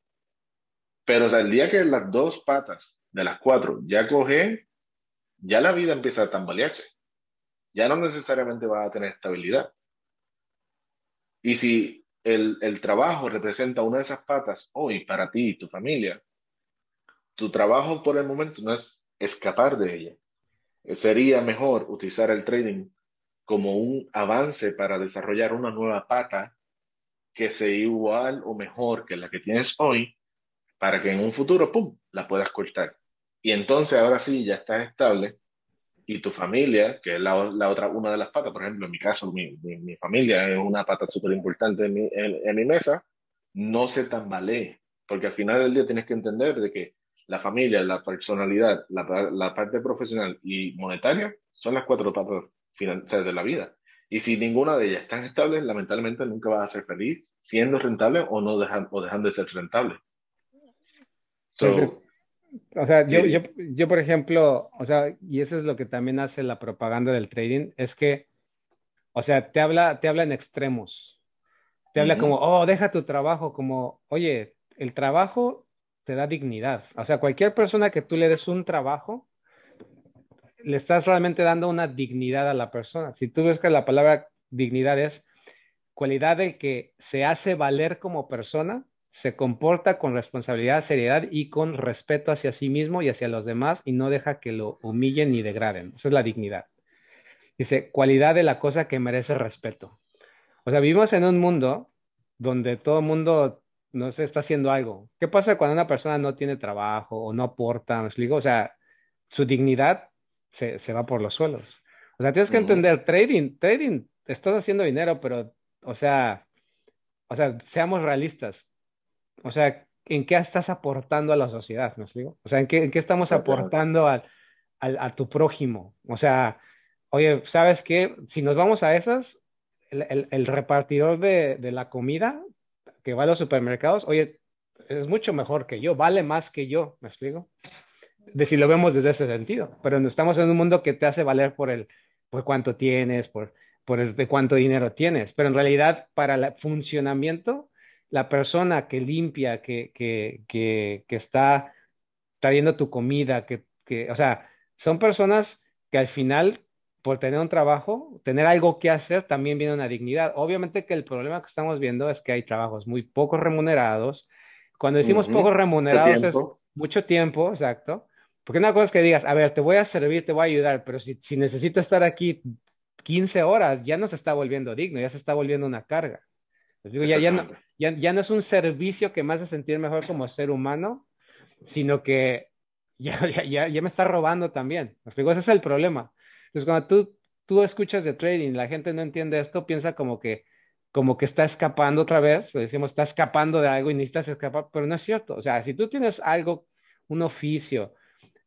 Pero el día que las dos patas de las cuatro ya coge, ya la vida empieza a tambalearse. Ya no necesariamente va a tener estabilidad. Y si el, el trabajo representa una de esas patas hoy para ti y tu familia, tu trabajo por el momento no es escapar de ella. Sería mejor utilizar el trading como un avance para desarrollar una nueva pata que sea igual o mejor que la que tienes hoy, para que en un futuro, ¡pum!, la puedas cortar. Y entonces ahora sí, ya estás estable y tu familia, que es la, otra, una de las patas, por ejemplo, en mi caso, mi, mi, familia es una pata súper importante en mi, en, mi mesa, no se tambalee, porque al final del día tienes que entender de que la familia, la personalidad, la, la parte profesional y monetaria son las cuatro patas de la vida. Y si ninguna de ellas está estable, lamentablemente nunca vas a ser feliz siendo rentable o no dejando, o dejando de ser rentable. O sea, yo, yo, yo, por ejemplo, o sea, y eso es lo que también hace la propaganda del trading, es que, o sea, te habla, te habla en extremos. Te habla como, oh, deja tu trabajo, como, oye, el trabajo te da dignidad. O sea, cualquier persona que tú le des un trabajo, le estás realmente dando una dignidad a la persona. Si tú ves que la palabra dignidad es cualidad de que se hace valer como persona, se comporta con responsabilidad, seriedad y con respeto hacia sí mismo y hacia los demás y no deja que lo humillen ni degraden. Esa es la dignidad. Dice, cualidad de la cosa que merece respeto. O sea, vivimos en un mundo donde todo el mundo no se está haciendo algo. ¿Qué pasa cuando una persona no tiene trabajo o no aporta? ¿Me explico? O sea, su dignidad se, se va por los suelos. O sea, tienes que entender, trading, trading, estás haciendo dinero, pero, o sea, o sea, seamos realistas. O sea, ¿en qué estás aportando a la sociedad? ¿Me explico? O sea, ¿en qué, en qué estamos aportando al, al, a tu prójimo? O sea, oye, ¿sabes qué? Si nos vamos a esas, el, el, el repartidor de, de, la comida que va a los supermercados, oye, es mucho mejor que yo, vale más que yo, ¿me explico? de si lo vemos desde ese sentido, pero estamos en un mundo que te hace valer por el, por cuánto tienes, por, por el, de cuánto dinero tienes, pero en realidad para el funcionamiento, la persona que limpia, que, que, que, que está trayendo tu comida, que, que, o sea, son personas que al final, por tener un trabajo, tener algo que hacer, también viene una dignidad. Obviamente que el problema que estamos viendo es que hay trabajos muy poco remunerados. Cuando decimos poco remunerados es mucho tiempo, exacto. Porque una cosa es que digas, a ver, te voy a servir, te voy a ayudar, pero si, si necesito estar aquí 15 horas, ya no se está volviendo digno, ya se está volviendo una carga. Pues ya, ya, no, ya, ya no es un servicio que me hace sentir mejor como ser humano, sino que ya, ya, ya, me está robando también. Ese es el problema. Entonces, cuando tú, tú escuchas de trading, la gente no entiende esto, piensa como que, como que está escapando otra vez, le decimos, está escapando de algo y necesitas escapar, pero no es cierto. O sea, si tú tienes algo, un oficio,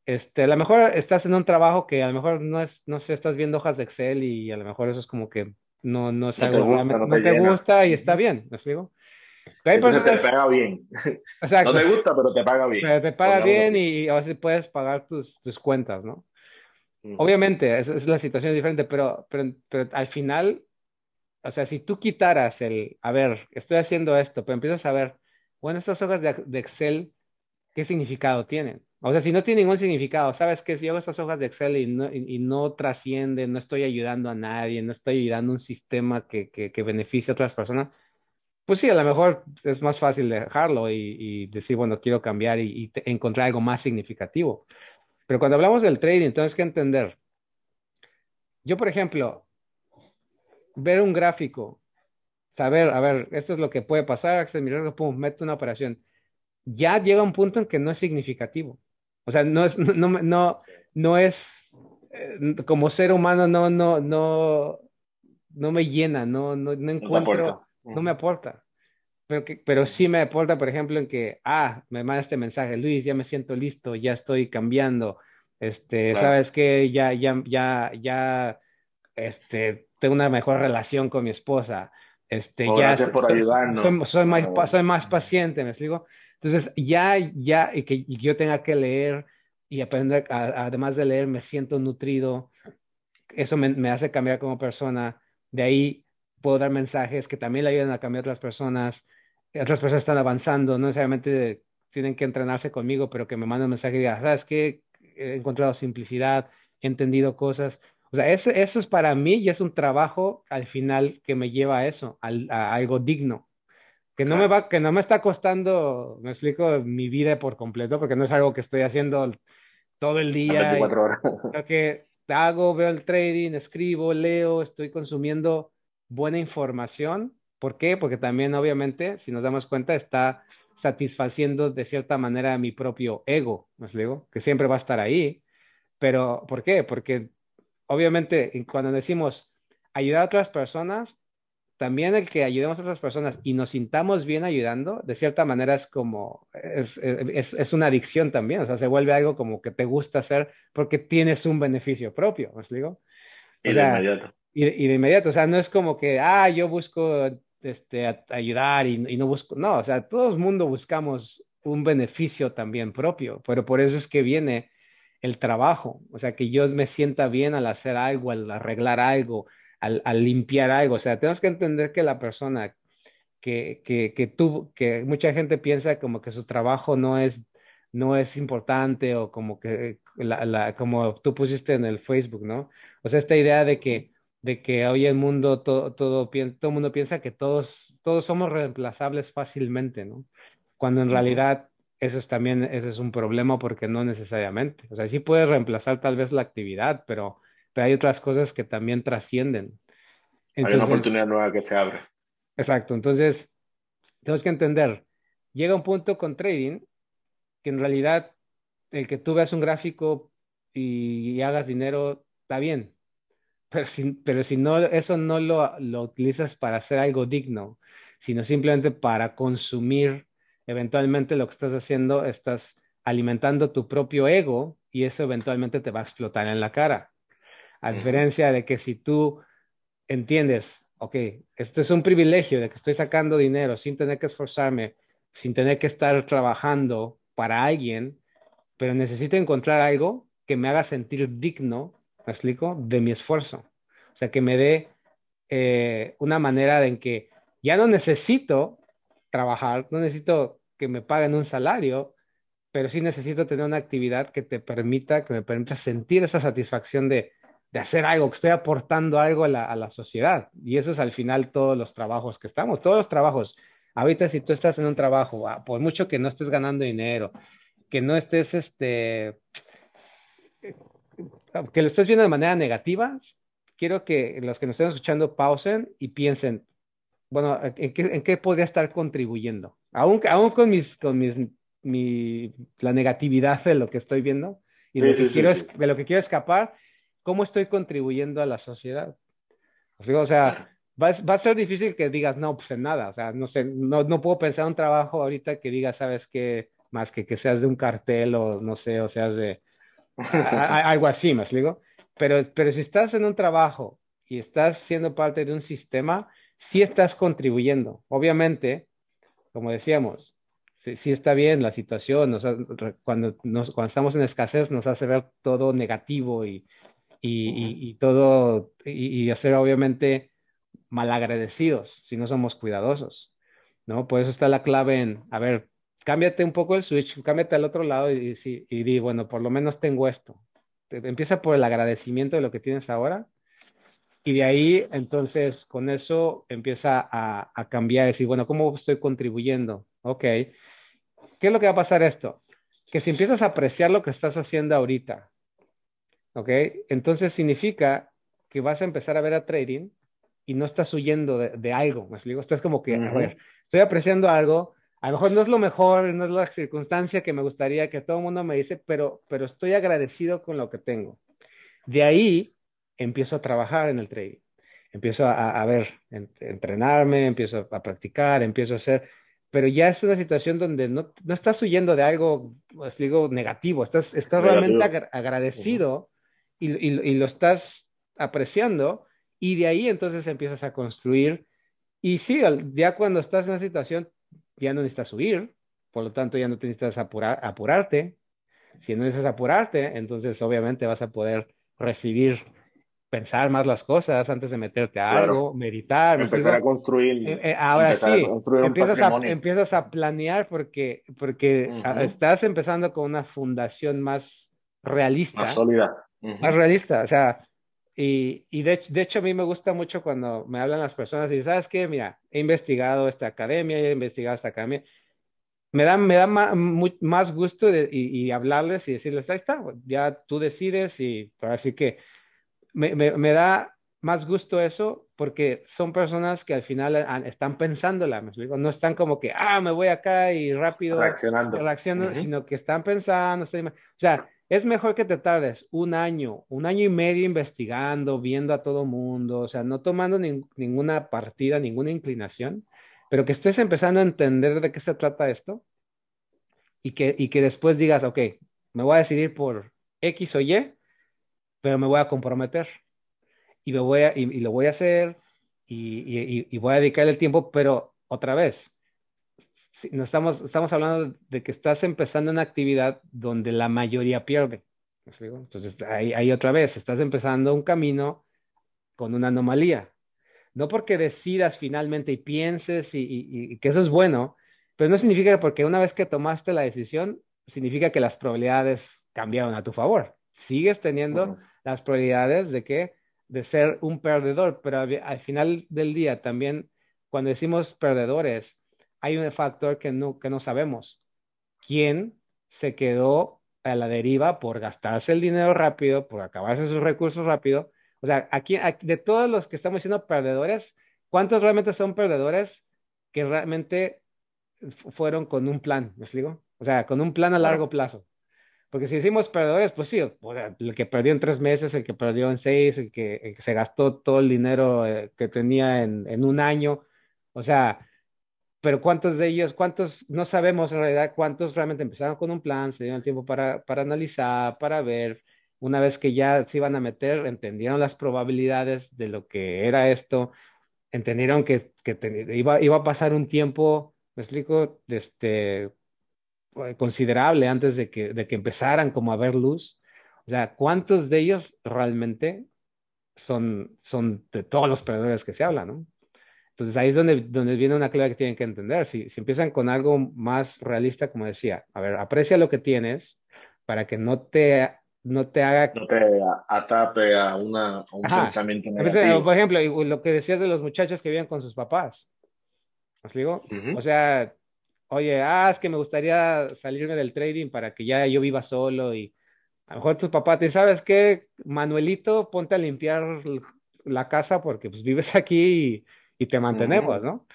este, a lo mejor estás en un trabajo que a lo mejor no es, no sé, estás viendo hojas de Excel y a lo mejor eso es como que no, no es algo que no, te, gusta y está bien, ¿me explico? Entonces te paga bien. Exacto. No te gusta, pero te paga bien. Pero te paga bien y a veces puedes pagar tus, tus cuentas, ¿no? Obviamente, es, es, la situación diferente, pero, pero, pero, al final, o sea, si tú quitaras el, a ver, estoy haciendo esto, pero empiezas a ver, bueno, estas hojas de, de Excel, ¿qué significado tienen? O sea, si no tiene ningún significado, ¿sabes qué? Si hago estas hojas de Excel y no, y, no trascienden, no estoy ayudando a nadie, no estoy ayudando a un sistema que, que, que beneficie a otras personas, pues sí, a lo mejor es más fácil dejarlo y, decir, bueno, quiero cambiar y, encontrar algo más significativo. Pero cuando hablamos del trading, tienes que entender. Yo, por ejemplo, ver un gráfico, saber, a ver, esto es lo que puede pasar, este es pum, meto una operación. Ya llega un punto en que no es significativo. O sea, no es, no, no, no es eh, como ser humano, no, no, no, no me llena, no, no, no encuentro no me aporta. Pero, que, pero sí me aporta, por ejemplo, en que, ah, me manda este mensaje, Luis, ya me siento listo, ya estoy cambiando, este, sabes que ya, ya, ya, ya, este, tengo una mejor relación con mi esposa, este, ya, por ayudarnos. Soy, más, soy más paciente, me explico. Entonces, ya, ya, y que, yo tenga que leer y aprender, además de leer, me siento nutrido, eso me, me hace cambiar como persona. De ahí puedo dar mensajes que también le ayudan a cambiar a otras personas, otras personas están avanzando, no necesariamente tienen que entrenarse conmigo, pero que me manden un mensaje y digan, ¿sabes qué? He encontrado simplicidad, he entendido cosas. O sea, eso, eso es para mí y es un trabajo al final que me lleva a eso, a, algo digno. Que no, me va, que no me está costando, me explico, mi vida por completo, porque no es algo que estoy haciendo todo el día. 24 horas. Lo que hago, veo el trading, escribo, leo, estoy consumiendo buena información. ¿Por qué? Porque también, obviamente, si nos damos cuenta, está satisfaciendo de cierta manera mi propio ego, ¿me digo? Que siempre va a estar ahí. Pero, ¿por qué? Porque, obviamente, cuando decimos ayudar a otras personas, también el que ayudemos a otras personas y nos sintamos bien ayudando, de cierta manera es como, es, es, es, una adicción también, o sea, se vuelve algo como que te gusta hacer porque tienes un beneficio propio, ¿me digo? y de inmediato. Y, de inmediato, o sea, no es como que, ah, yo busco este, ayudar y, y, no busco, no, o sea, todo el mundo buscamos un beneficio también propio, pero por eso es que viene el trabajo, o sea, que yo me sienta bien al hacer algo, al arreglar algo, al, al limpiar algo, o sea, tenemos que entender que la persona que, que, que tú, que mucha gente piensa como que su trabajo no es no es importante o como que la, la, como tú pusiste en el Facebook, ¿no? O sea, esta idea de que de que hoy el mundo, todo, todo, todo el mundo piensa que todos, todos somos reemplazables fácilmente, ¿no? Cuando en realidad ese es también ese es un problema porque no necesariamente. O sea, sí puede reemplazar tal vez la actividad, pero, pero hay otras cosas que también trascienden. hay una oportunidad nueva que se abre. Exacto. Entonces, tenemos que entender, llega un punto con trading que en realidad el que tú veas un gráfico y hagas dinero está bien, pero si, pero si no, eso no lo, lo utilizas para hacer algo digno, sino simplemente para consumir, eventualmente lo que estás haciendo, estás alimentando tu propio ego y eso eventualmente te va a explotar en la cara. A diferencia de que si tú entiendes, ok, este es un privilegio de que estoy sacando dinero sin tener que esforzarme, sin tener que estar trabajando para alguien, pero necesito encontrar algo que me haga sentir digno ¿me explico? De mi esfuerzo. O sea, que me dé eh, una manera en que ya no necesito trabajar, no necesito que me paguen un salario, pero sí necesito tener una actividad que te permita, que me permita sentir esa satisfacción de, de hacer algo, que estoy aportando algo a la, a la, sociedad. Y eso es al final todos los trabajos que estamos, todos los trabajos. Ahorita si tú estás en un trabajo, ah, por mucho que no estés ganando dinero, que no estés este, que lo estés viendo de manera negativa, quiero que los que nos estén escuchando pausen y piensen, bueno, ¿en qué, en qué podría estar contribuyendo? Aún, aún con, mis, con mis, mi, la negatividad de lo que estoy viendo y de, lo que quiero, de lo que quiero escapar, ¿cómo estoy contribuyendo a la sociedad? O sea, va, va, a ser difícil que digas, no, pues en nada, o sea, no sé, no, no puedo pensar un trabajo ahorita que diga, ¿sabes qué? Más que que seas de un cartel o no sé, o seas de algo así, me explico. Pero, pero si estás en un trabajo y estás siendo parte de un sistema, sí estás contribuyendo. Obviamente, como decíamos, sí, está bien la situación, cuando, nos, cuando estamos en escasez nos hace ver todo negativo y, y, y, todo, y, hacer obviamente malagradecidos si no somos cuidadosos, ¿no? Por eso está la clave en, a ver, cámbiate un poco el switch, cámbiate al otro lado y, y, y di, bueno, por lo menos tengo esto. Empieza por el agradecimiento de lo que tienes ahora y de ahí entonces con eso empieza a, a cambiar, decir, bueno, ¿cómo estoy contribuyendo? Ok. ¿Qué es lo que va a pasar esto? Que si empiezas a apreciar lo que estás haciendo ahorita, ¿ok? Entonces significa que vas a empezar a ver a trading y no estás huyendo de, de algo, me explico, estás como que, a ver, estoy apreciando algo, a lo mejor no es lo mejor, no es la circunstancia que me gustaría que todo el mundo me dice, pero, pero estoy agradecido con lo que tengo. De ahí empiezo a trabajar en el trading, empiezo a, a ver, entrenarme, empiezo a practicar, empiezo a hacer, pero ya es una situación donde no, no estás huyendo de algo, pues digo, negativo, estás, estás realmente agradecido y, y, lo estás apreciando y de ahí entonces empiezas a construir. Y sí, ya cuando estás en una situación, ya no necesitas huir, por lo tanto ya no necesitas apurar, apurarte. Si no necesitas apurarte, entonces obviamente vas a poder recibir, pensar más las cosas antes de meterte a algo, meditar. Empezar a construir. Eh, eh, ahora sí, empiezas, a, empiezas a planear porque, porque estás empezando con una fundación más realista. Más sólida. Más realista, o sea, y, y de, de, hecho a mí me gusta mucho cuando me hablan las personas y ¿sabes qué? Mira, he investigado esta academia, he investigado esta academia. Me da, me da más, más gusto de, y, y, hablarles y decirles, ahí está, ya tú decides y así que me, me, me, da más gusto eso porque son personas que al final están pensándola, me explico, no están como que, ah, me voy acá y rápido reaccionando, reaccionando sino que están pensando, o sea, es mejor que te tardes un año, un año y medio investigando, viendo a todo mundo, o sea, no tomando ninguna partida, ninguna inclinación, pero que estés empezando a entender de qué se trata esto y que, y que después digas, ok, me voy a decidir por X o Y, pero me voy a comprometer y, me voy a, y, lo voy a hacer y, y voy a dedicar el tiempo, pero otra vez, estamos, estamos hablando de que estás empezando una actividad donde la mayoría pierde. Entonces, ahí, ahí, otra vez, estás empezando un camino con una anomalía. No porque decidas finalmente y pienses y, y, que eso es bueno, pero no significa que porque una vez que tomaste la decisión, significa que las probabilidades cambiaron a tu favor. Sigues teniendo las probabilidades de que de ser un perdedor, pero al final del día también cuando decimos perdedores, hay un factor que no, que no sabemos. ¿Quién se quedó a la deriva por gastarse el dinero rápido, por acabarse sus recursos rápido? O sea, aquí, de todos los que estamos siendo perdedores, ¿cuántos realmente son perdedores que realmente fueron con un plan? ¿Me explico? O sea, con un plan a largo plazo. Porque si decimos perdedores, pues sí, el que perdió en tres meses, el que perdió en seis, el que, se gastó todo el dinero eh, que tenía en, en, un año. O sea, pero cuántos de ellos, cuántos, no sabemos en realidad cuántos realmente empezaron con un plan, se dieron el tiempo para, para analizar, para ver, una vez que ya se iban a meter, entendieron las probabilidades de lo que era esto, entendieron que, que iba, iba a pasar un tiempo, me explico, este, eh, considerable antes de que, de que empezaran como a ver luz. O sea, ¿cuántos de ellos realmente son, son de todos los perdedores que se habla, ¿no? Entonces ahí es donde, donde viene una clave que tienen que entender. Si, si empiezan con algo más realista, como decía, a ver, aprecia lo que tienes para que no te, no te haga... No te atape a, una, un pensamiento negativo. Por ejemplo, lo que decías de los muchachos que viven con sus papás. ¿Os digo? O sea, oye, ah, es que me gustaría salirme del trading para que ya yo viva solo y a lo mejor tu papá te sabes qué, Manuelito, ponte a limpiar la casa porque pues vives aquí y y te mantenemos, ¿no?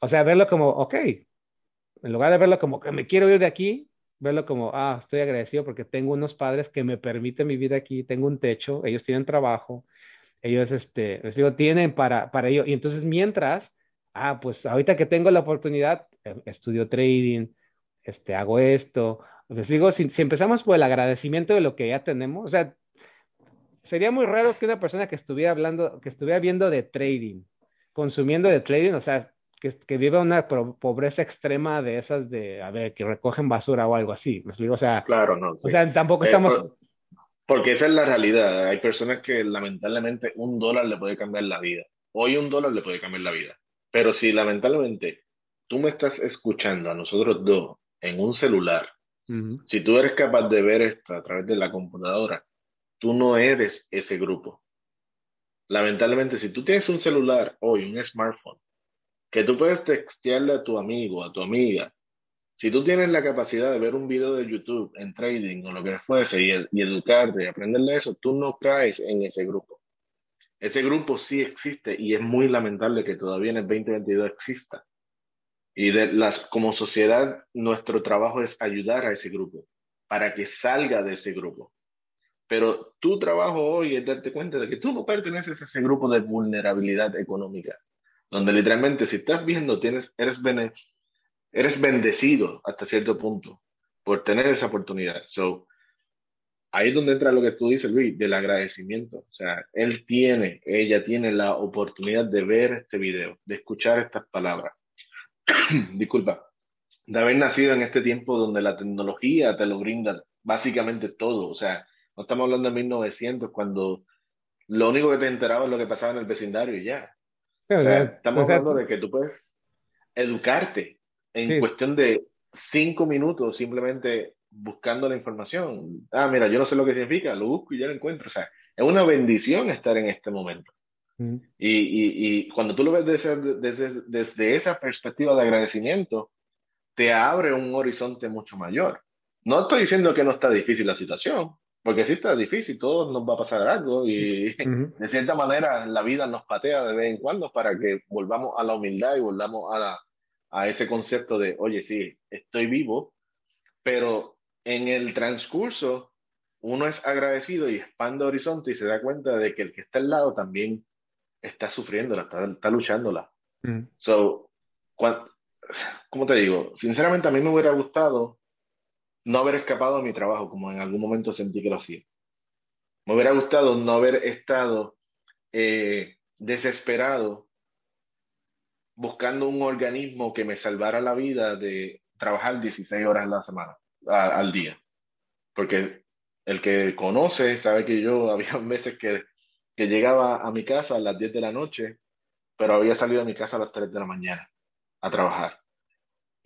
O sea, verlo como, ok, en lugar de verlo como que me quiero ir de aquí, verlo como, ah, estoy agradecido porque tengo unos padres que me permiten vivir aquí, tengo un techo, ellos tienen trabajo, ellos, este, les digo, tienen para, para ello. Y entonces, mientras, ah, pues ahorita que tengo la oportunidad, eh, estudio trading, este, hago esto. Les digo, si, si empezamos por el agradecimiento de lo que ya tenemos, o sea, sería muy raro que una persona que estuviera hablando, que estuviera viendo de trading, consumiendo de trading, o sea, que, que vive una pobreza extrema de esas de, a ver, que recogen basura o algo así. O sea, claro, no. O sea, tampoco eh, estamos... porque esa es la realidad. Hay personas que lamentablemente un dólar le puede cambiar la vida. Hoy un dólar le puede cambiar la vida. Pero si lamentablemente tú me estás escuchando a nosotros dos en un celular, si tú eres capaz de ver esto a través de la computadora, tú no eres ese grupo. Lamentablemente, si tú tienes un celular hoy, un smartphone, que tú puedes textearle a tu amigo, a tu amiga, si tú tienes la capacidad de ver un video de YouTube en trading o lo que fuese y, y educarte y aprenderle eso, tú no caes en ese grupo. Ese grupo sí existe y es muy lamentable que todavía en el 2022 exista. Y de las, como sociedad, nuestro trabajo es ayudar a ese grupo para que salga de ese grupo. Pero tu trabajo hoy es darte cuenta de que tú no perteneces a ese grupo de vulnerabilidad económica, donde literalmente si estás viendo, tienes, eres, eres bendecido hasta cierto punto por tener esa oportunidad. So, ahí es donde entra lo que tú dices, Luis, del agradecimiento. O sea, él tiene, ella tiene la oportunidad de ver este video, de escuchar estas palabras. Disculpa, de haber nacido en este tiempo donde la tecnología te lo brinda básicamente todo. O sea, no estamos hablando de 1900, cuando lo único que te enteraba es lo que pasaba en el vecindario y ya. o sea, estamos hablando de que tú puedes educarte en cuestión de cinco minutos simplemente buscando la información. Ah, mira, yo no sé lo que significa, lo busco y ya lo encuentro. O sea, es una bendición estar en este momento. Mm. Y, y, y, cuando tú lo ves desde, desde, desde, esa perspectiva de agradecimiento, te abre un horizonte mucho mayor. No estoy diciendo que no está difícil la situación, porque sí está difícil, todos nos va a pasar algo y de cierta manera la vida nos patea de vez en cuando para que volvamos a la humildad y volvamos a, a ese concepto de, oye, sí, estoy vivo, pero en el transcurso uno es agradecido y expande horizonte y se da cuenta de que el que está al lado también está sufriéndola, está, está luchándola. Mm. So, ¿cómo te digo? Sinceramente a mí me hubiera gustado no haber escapado de mi trabajo como en algún momento sentí que lo hacía. Me hubiera gustado no haber estado eh, desesperado buscando un organismo que me salvara la vida de trabajar 16 horas a la semana, al día. Porque el que conoce sabe que yo había veces que que llegaba a mi casa a las 10 de la noche, pero había salido a mi casa a las 3 de la mañana a trabajar.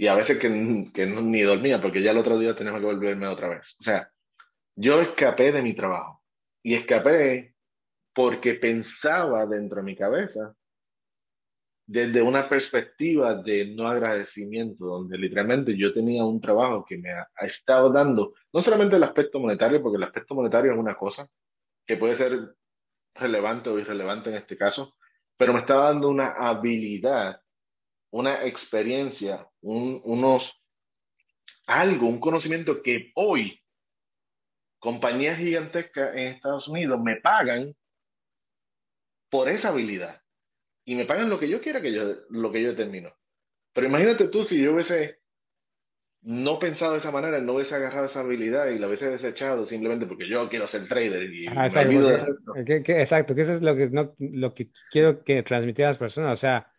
Y a veces que, que ni dormía, porque ya el otro día tenía que volverme otra vez. O sea, yo escapé de mi trabajo. Y escapé porque pensaba dentro de mi cabeza desde una perspectiva de no agradecimiento, donde literalmente yo tenía un trabajo que me ha, ha, estado dando, no solamente el aspecto monetario, porque el aspecto monetario es una cosa que puede ser relevante o irrelevante en este caso, pero me estaba dando una habilidad, una experiencia, un, unos, algo, un conocimiento que hoy compañías gigantescas en Estados Unidos me pagan por esa habilidad y me pagan lo que yo quiera que yo, lo que yo termino. Pero imagínate tú si yo hubiese no pensado de esa manera, no hubiese agarrado esa habilidad y la hubiese desechado simplemente porque yo quiero ser trader y exacto, que, eso es lo que, no, lo que quiero que transmitir a las personas. O sea,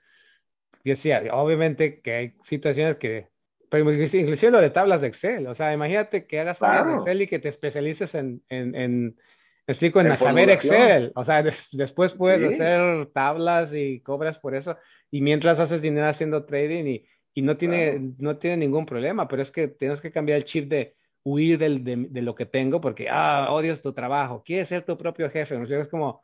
decía, obviamente que hay situaciones que, pero inclusive lo de tablas de Excel, o sea, imagínate que hagas tablas de Excel y que te especialices en, en, en explico, en, saber Excel, o sea, después puedes hacer tablas y cobras por eso, y mientras haces dinero haciendo trading y y no tiene, no tiene ningún problema, pero es que tienes que cambiar el chip de huir del, de, lo que tengo porque, ah, odias tu trabajo, quieres ser tu propio jefe, ¿no? Es como,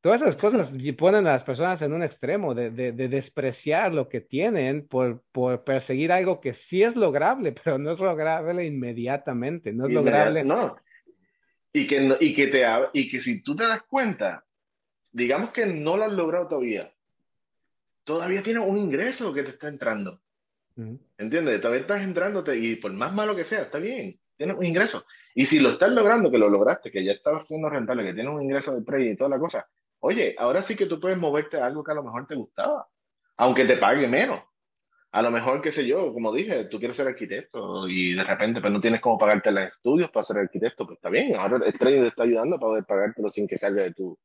todas esas cosas ponen a las personas en un extremo de, de, despreciar lo que tienen por, por, perseguir algo que sí es lograble, pero no es lograble inmediatamente, no es lograble. No. Y que, y, que te, y que si tú te das cuenta, digamos que no lo has logrado todavía, todavía tienes un ingreso que te está entrando. ¿Entiendes? Todavía estás entrándote y por más malo que sea, está bien, tienes un ingreso. Y si lo estás logrando, que lo lograste, que ya estabas siendo rentable, que tienes un ingreso de trading y toda la cosa, oye, ahora sí que tú puedes moverte a algo que a lo mejor te gustaba, aunque te pague menos. A lo mejor, qué sé yo, como dije, tú quieres ser arquitecto y de repente pues no tienes cómo pagarte los estudios para ser arquitecto, pues está bien, ahora el trading te está ayudando para poder pagártelo sin que salga de tu,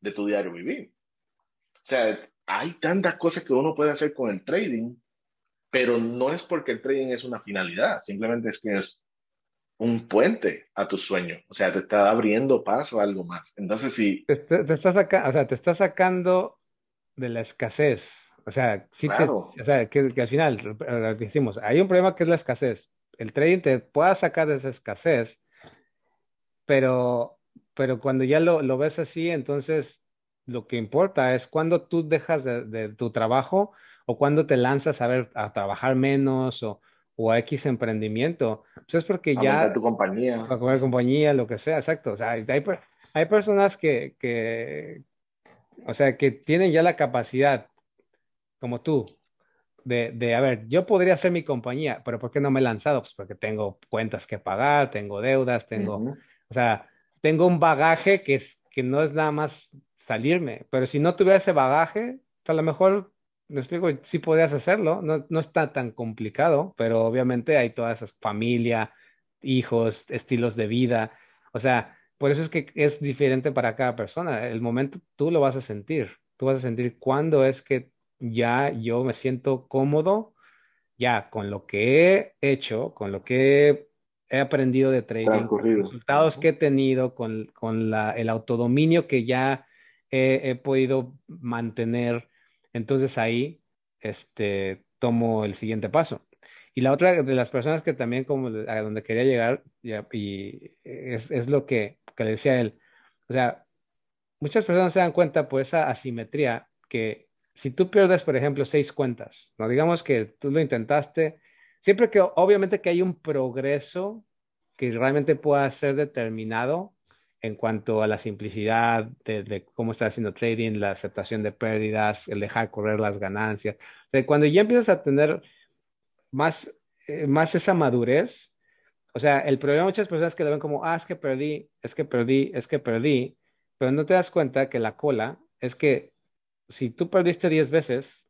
de tu diario vivir. O sea, hay tantas cosas que uno puede hacer con el trading, pero no es porque el trading es una finalidad, simplemente es que es un puente a tu sueño. O sea, te está abriendo paso a algo más. Entonces, si... Te, te, está saca, o sea, te está sacando de la escasez. O sea, o sea que, al final, decimos, hay un problema que es la escasez. El trading te puede sacar de esa escasez, pero, pero cuando ya lo, lo ves así, entonces lo que importa es cuando tú dejas de, tu trabajo o cuando te lanzas a ver a trabajar menos o, o a X emprendimiento. Pues es porque ya... tu compañía. A comer compañía, lo que sea, exacto. O sea, hay, hay personas que, que, o sea, que tienen ya la capacidad, como tú, de, de, a ver, yo podría hacer mi compañía, pero ¿por qué no me he lanzado? Pues porque tengo cuentas que pagar, tengo deudas, tengo, o sea, tengo un bagaje que, es, que no es nada más salirme, pero si no tuviera ese bagaje, a lo mejor, les digo, sí podrías hacerlo, no, no está tan complicado, pero obviamente hay todas esas familia, hijos, estilos de vida, o sea, por eso es que es diferente para cada persona, el momento tú lo vas a sentir, tú vas a sentir cuándo es que ya yo me siento cómodo, ya con lo que he hecho, con lo que he aprendido de trading, con los resultados que he tenido, con, con la, el autodominio que ya he, podido mantener. Entonces ahí este, tomo el siguiente paso. Y la otra de las personas que también como a donde quería llegar, y es, es lo que, que, le decía él, o sea, muchas personas se dan cuenta por esa asimetría que si tú pierdes, por ejemplo, seis cuentas, no digamos que tú lo intentaste, siempre que obviamente que hay un progreso que realmente pueda ser determinado, en cuanto a la simplicidad de, cómo está haciendo trading, la aceptación de pérdidas, el dejar correr las ganancias. O sea, cuando ya empiezas a tener más, eh, más esa madurez, o sea, el problema de muchas personas que lo ven como, ah, es que perdí, es que perdí, es que perdí, pero no te das cuenta que la cola es que si tú perdiste 10 veces,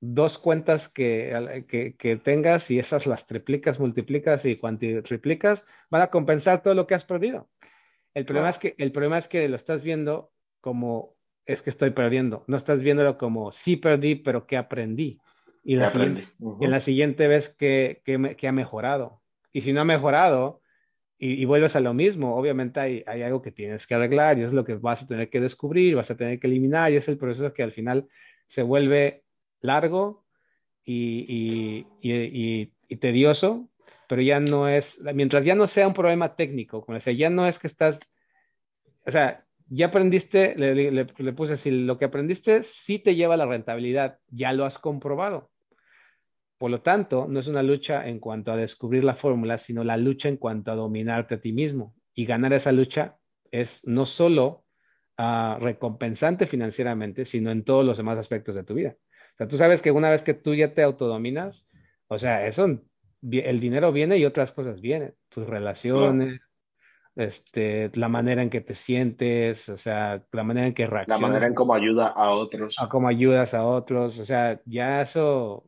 dos cuentas que, que, que, tengas y esas las triplicas, multiplicas y cuantitriplicas, van a compensar todo lo que has perdido. El problema, es que, el problema es que lo estás viendo como es que estoy perdiendo. No estás viéndolo como sí perdí, pero que aprendí. Y la siguiente, en la siguiente vez que, que, ha mejorado. Y si no ha mejorado y, vuelves a lo mismo, obviamente hay, hay, algo que tienes que arreglar y es lo que vas a tener que descubrir, vas a tener que eliminar y es el proceso que al final se vuelve largo y, y, y tedioso, pero ya no es, mientras ya no sea un problema técnico, como decía, ya no es que estás, o sea, ya aprendiste, le, puse así, lo que aprendiste sí te lleva a la rentabilidad, ya lo has comprobado. Por lo tanto, no es una lucha en cuanto a descubrir la fórmula, sino la lucha en cuanto a dominarte a ti mismo. Y ganar esa lucha es no solo uh, recompensante financieramente, sino en todos los demás aspectos de tu vida. O sea, tú sabes que una vez que tú ya te autodominas, o sea, eso el dinero viene y otras cosas vienen, tus relaciones, este, la manera en que te sientes, o sea, la manera en que reaccionas. La manera en cómo ayuda a otros. A cómo ayudas a otros, o sea, ya eso,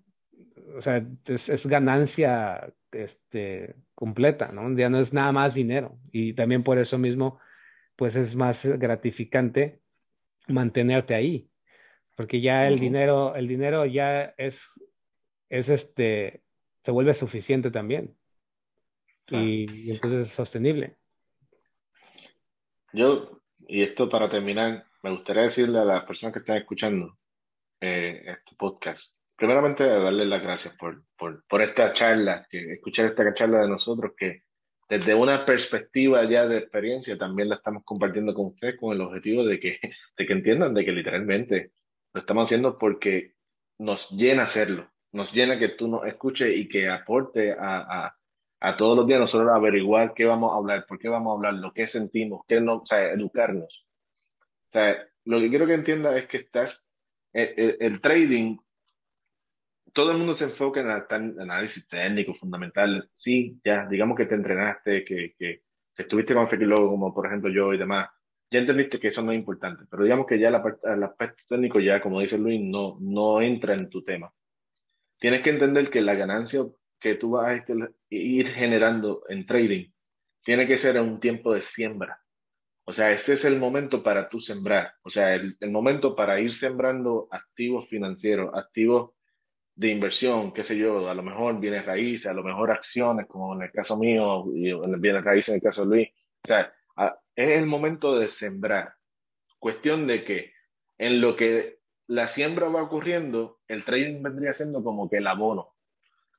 o sea, es, ganancia este, completa, ¿no? Ya no es nada más dinero y también por eso mismo, pues es más gratificante mantenerte ahí, porque ya el dinero, el dinero ya es, es este, se vuelve suficiente también. Y, entonces es sostenible. Yo, y esto para terminar, me gustaría decirle a las personas que están escuchando eh, este podcast, primeramente darle las gracias por, por, por, esta charla, que escuchar esta charla de nosotros, que desde una perspectiva ya de experiencia también la estamos compartiendo con ustedes con el objetivo de que, de que entiendan de que literalmente lo estamos haciendo porque nos llena hacerlo nos llena que tú nos escuches y que aporte a, a, todos los días nosotros averiguar qué vamos a hablar, por qué vamos a hablar, lo que sentimos, qué no, o sea, educarnos. O sea, lo que quiero que entiendas es que estás el, trading, todo el mundo se enfoca en el análisis técnico, fundamental. Sí, ya, digamos que te entrenaste, que, que, estuviste con Fekilo, como por ejemplo yo y demás. Ya entendiste que eso no es importante, pero digamos que ya la, el aspecto técnico ya, como dice Luis, no, no entra en tu tema. Tienes que entender que la ganancia que tú vas a ir generando en trading tiene que ser en un tiempo de siembra. O sea, este es el momento para tú sembrar. O sea, el, momento para ir sembrando activos financieros, activos de inversión, qué sé yo, a lo mejor bienes raíces, a lo mejor acciones, como en el caso mío, y bienes raíces en el caso de Luis. O sea, es el momento de sembrar. Cuestión de que en lo que la siembra va ocurriendo, el trading vendría siendo como que el abono,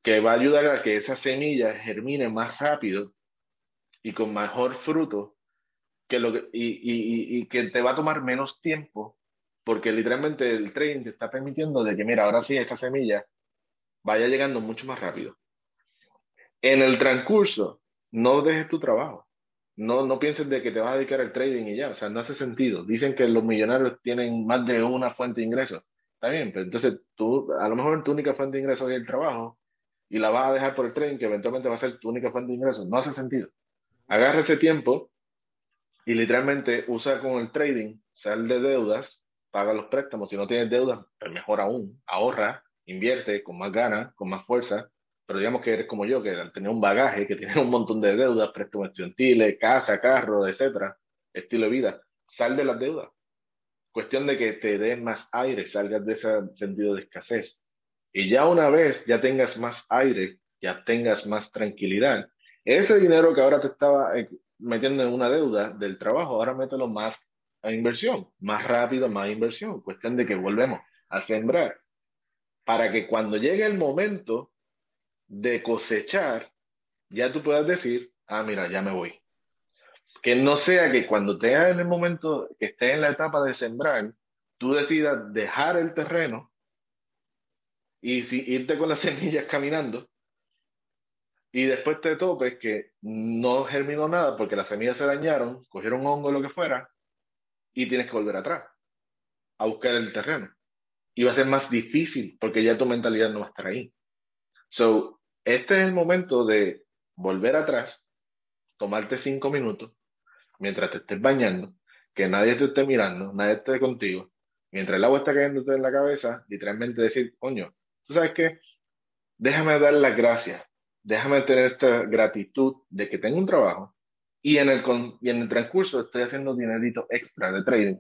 que va a ayudar a que esa semilla germine más rápido y con mejor fruto que lo que, y, y, que te va a tomar menos tiempo porque literalmente el trading te está permitiendo de que, mira, ahora sí esa semilla vaya llegando mucho más rápido. En el transcurso, no dejes tu trabajo. No, no pienses de que te vas a dedicar al trading y ya, o sea, no hace sentido. Dicen que los millonarios tienen más de una fuente de ingresos. Está bien, pero entonces tú, a lo mejor tu única fuente de ingresos es el trabajo y la vas a dejar por el trading, que eventualmente va a ser tu única fuente de ingresos. No hace sentido. Agarra ese tiempo y literalmente usa con el trading, sal de deudas, paga los préstamos. Si no tienes deudas, pues mejor aún, ahorra, invierte con más ganas, con más fuerza. Pero digamos que eres como yo, que al tener un bagaje, que tiene un montón de deudas, préstamos estudiantiles, casa, carro, etcétera, estilo de vida, sal de las deudas. Cuestión de que te den más aire, salgas de ese sentido de escasez. Y ya una vez ya tengas más aire, ya tengas más tranquilidad, ese dinero que ahora te estaba eh, metiendo en una deuda del trabajo, ahora mételo más a inversión, más rápido, más inversión. Cuestión de que volvemos a sembrar para que cuando llegue el momento de cosechar, ya tú puedas decir, ah, mira, ya me voy. Que no sea que cuando te en el momento que estés en la etapa de sembrar, tú decidas dejar el terreno y si, irte con las semillas caminando y después te topes que no germinó nada porque las semillas se dañaron, cogieron hongo lo que fuera, y tienes que volver atrás a buscar el terreno. Y va a ser más difícil porque ya tu mentalidad no va a estar ahí. So, este es el momento de volver atrás, tomarte cinco minutos, mientras te estés bañando, que nadie te esté mirando, nadie esté contigo, mientras el agua está cayéndote en la cabeza, literalmente decir, coño, ¿tú sabes qué? Déjame dar las gracias déjame tener esta gratitud de que tengo un trabajo y en el, y en el transcurso estoy haciendo dinerito extra de trading.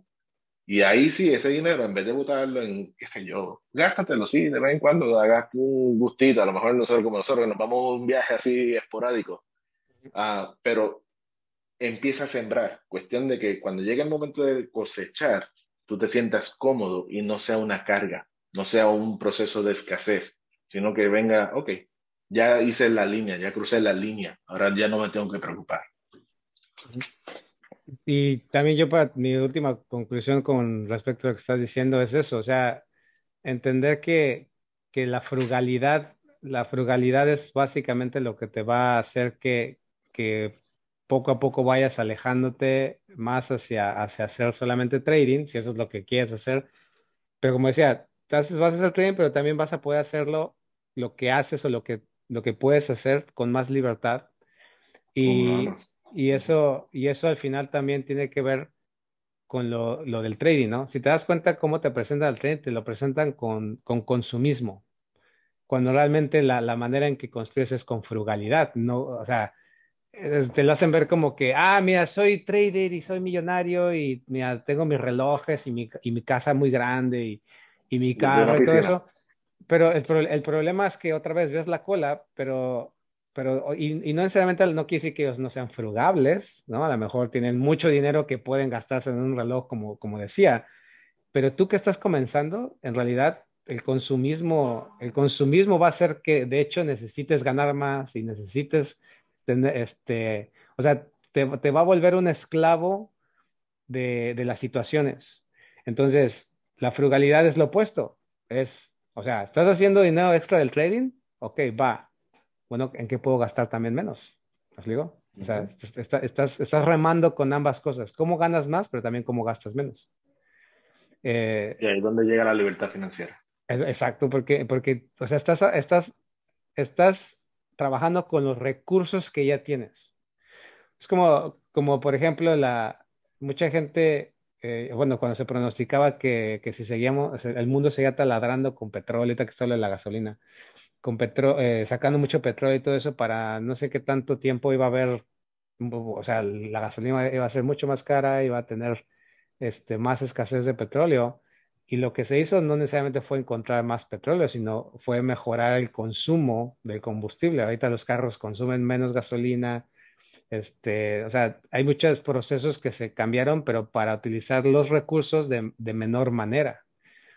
Y ahí sí, ese dinero, en vez de botarlo en, qué sé yo, gástatelo, sí, de vez en cuando hagas un gustito, a lo mejor nosotros como nosotros, nos vamos a un viaje así esporádico, uh, pero empieza a sembrar. Cuestión de que cuando llegue el momento de cosechar, tú te sientas cómodo y no sea una carga, no sea un proceso de escasez, sino que venga, ok, ya hice la línea, ya crucé la línea, ahora ya no me tengo que preocupar. Y también yo para mi última conclusión con respecto a lo que estás diciendo es eso, o sea, entender que, que la frugalidad, la frugalidad es básicamente lo que te va a hacer que, que poco a poco vayas alejándote más hacia, hacia hacer solamente trading, si eso es lo que quieres hacer. Pero como decía, vas a hacer trading, pero también vas a poder hacerlo lo que haces o lo que lo que puedes hacer con más libertad. Y, y, eso, y eso al final también tiene que ver con lo, lo, del trading, ¿no? Si te das cuenta cómo te presentan el trading, te lo presentan con, con consumismo, cuando realmente la, la, manera en que construyes es con frugalidad, ¿no? O sea, te lo hacen ver como que, ah, mira, soy trader y soy millonario y mira, tengo mis relojes y mi, y mi casa muy grande y, y mi carro y todo eso. Pero el, el, problema es que otra vez ves la cola, pero, pero y, y, no necesariamente no quiere decir que ellos no sean frugables, ¿no? A lo mejor tienen mucho dinero que pueden gastarse en un reloj, como, como decía, pero tú que estás comenzando, en realidad el consumismo, el consumismo va a hacer que de hecho necesites ganar más y necesites este, o sea, te, te va a volver un esclavo de, de las situaciones. Entonces, la frugalidad es lo opuesto, es o sea, ¿estás haciendo dinero extra del trading? Ok, va. Bueno, ¿en qué puedo gastar también menos? ¿Os digo? O sea, estás, estás remando con ambas cosas. ¿Cómo ganas más, pero también cómo gastas menos? Eh, y ahí es donde llega la libertad financiera. exacto, porque, porque o sea, estás, estás, estás trabajando con los recursos que ya tienes. Es como, como por ejemplo, la, mucha gente, eh, bueno, cuando se pronosticaba que, que, si seguíamos, el mundo seguía taladrando con petróleo, ahorita que sale la gasolina, con petro, eh, sacando mucho petróleo y todo eso para no sé qué tanto tiempo iba a haber, o sea, la gasolina iba a ser mucho más cara, iba a tener este, más escasez de petróleo. Y lo que se hizo no necesariamente fue encontrar más petróleo, sino fue mejorar el consumo del combustible. Ahorita los carros consumen menos gasolina. Este, o sea, hay muchos procesos que se cambiaron, pero para utilizar los recursos de, menor manera.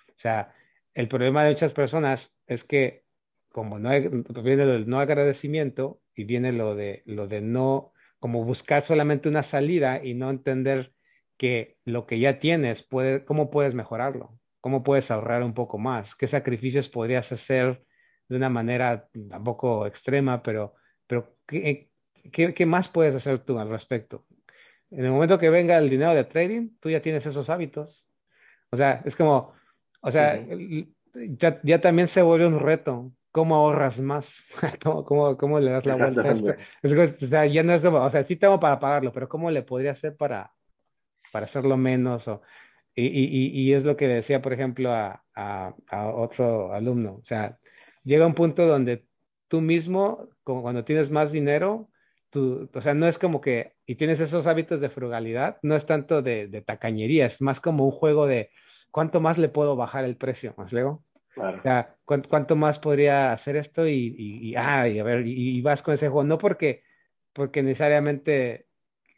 O sea, el problema de muchas personas es que como no hay, viene lo del no agradecimiento y viene lo de, lo de no, como buscar solamente una salida y no entender que lo que ya tienes, puede, ¿cómo puedes mejorarlo? ¿Cómo puedes ahorrar un poco más? ¿Qué sacrificios podrías hacer de una manera tampoco extrema, pero, pero ¿qué, qué, qué más puedes hacer tú al respecto? En el momento que venga el dinero de trading, tú ya tienes esos hábitos. O sea, es como, o sea, ya, ya, también se vuelve un reto ¿cómo ahorras más? ¿Cómo, cómo, cómo le das la vuelta a esto? O sea, ya no es como, o sea, sí tengo para pagarlo, pero ¿cómo le podría hacer para, para hacerlo menos? O, y, y, y es lo que decía, por ejemplo, a, a, a, otro alumno. O sea, llega un punto donde tú mismo, como cuando tienes más dinero, tú, o sea, no es como que, y tienes esos hábitos de frugalidad, no es tanto de, de tacañería, es más como un juego de cuánto más le puedo bajar el precio, ¿más luego? O sea, ¿cuánto, más podría hacer esto? Y, y, ah, a ver, y, vas con ese juego. No porque, porque necesariamente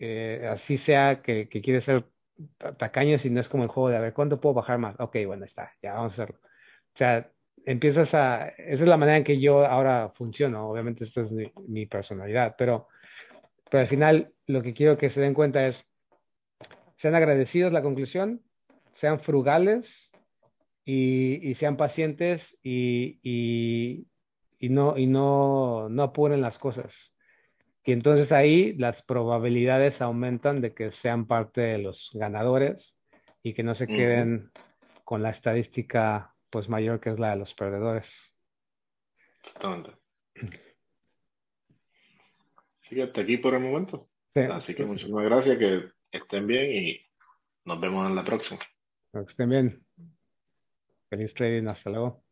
eh, así sea que, que quieres ser tacaño, sino es como el juego de a ver, ¿cuánto puedo bajar más? Ok, bueno, está, ya vamos a hacerlo. O sea, empiezas a, esa es la manera en que yo ahora funciono. Obviamente, esta es mi, mi personalidad, pero, pero al final lo que quiero que se den cuenta es, sean agradecidos, la conclusión, sean frugales y, sean pacientes y, y, no, y no, no apuren las cosas. Y entonces ahí las probabilidades aumentan de que sean parte de los ganadores y que no se queden con la estadística pues mayor que es la de los perdedores. Fíjate aquí por el momento. Así que muchísimas gracias, que estén bien y nos vemos en la próxima. Que estén bien. Feliz trading, hasta luego.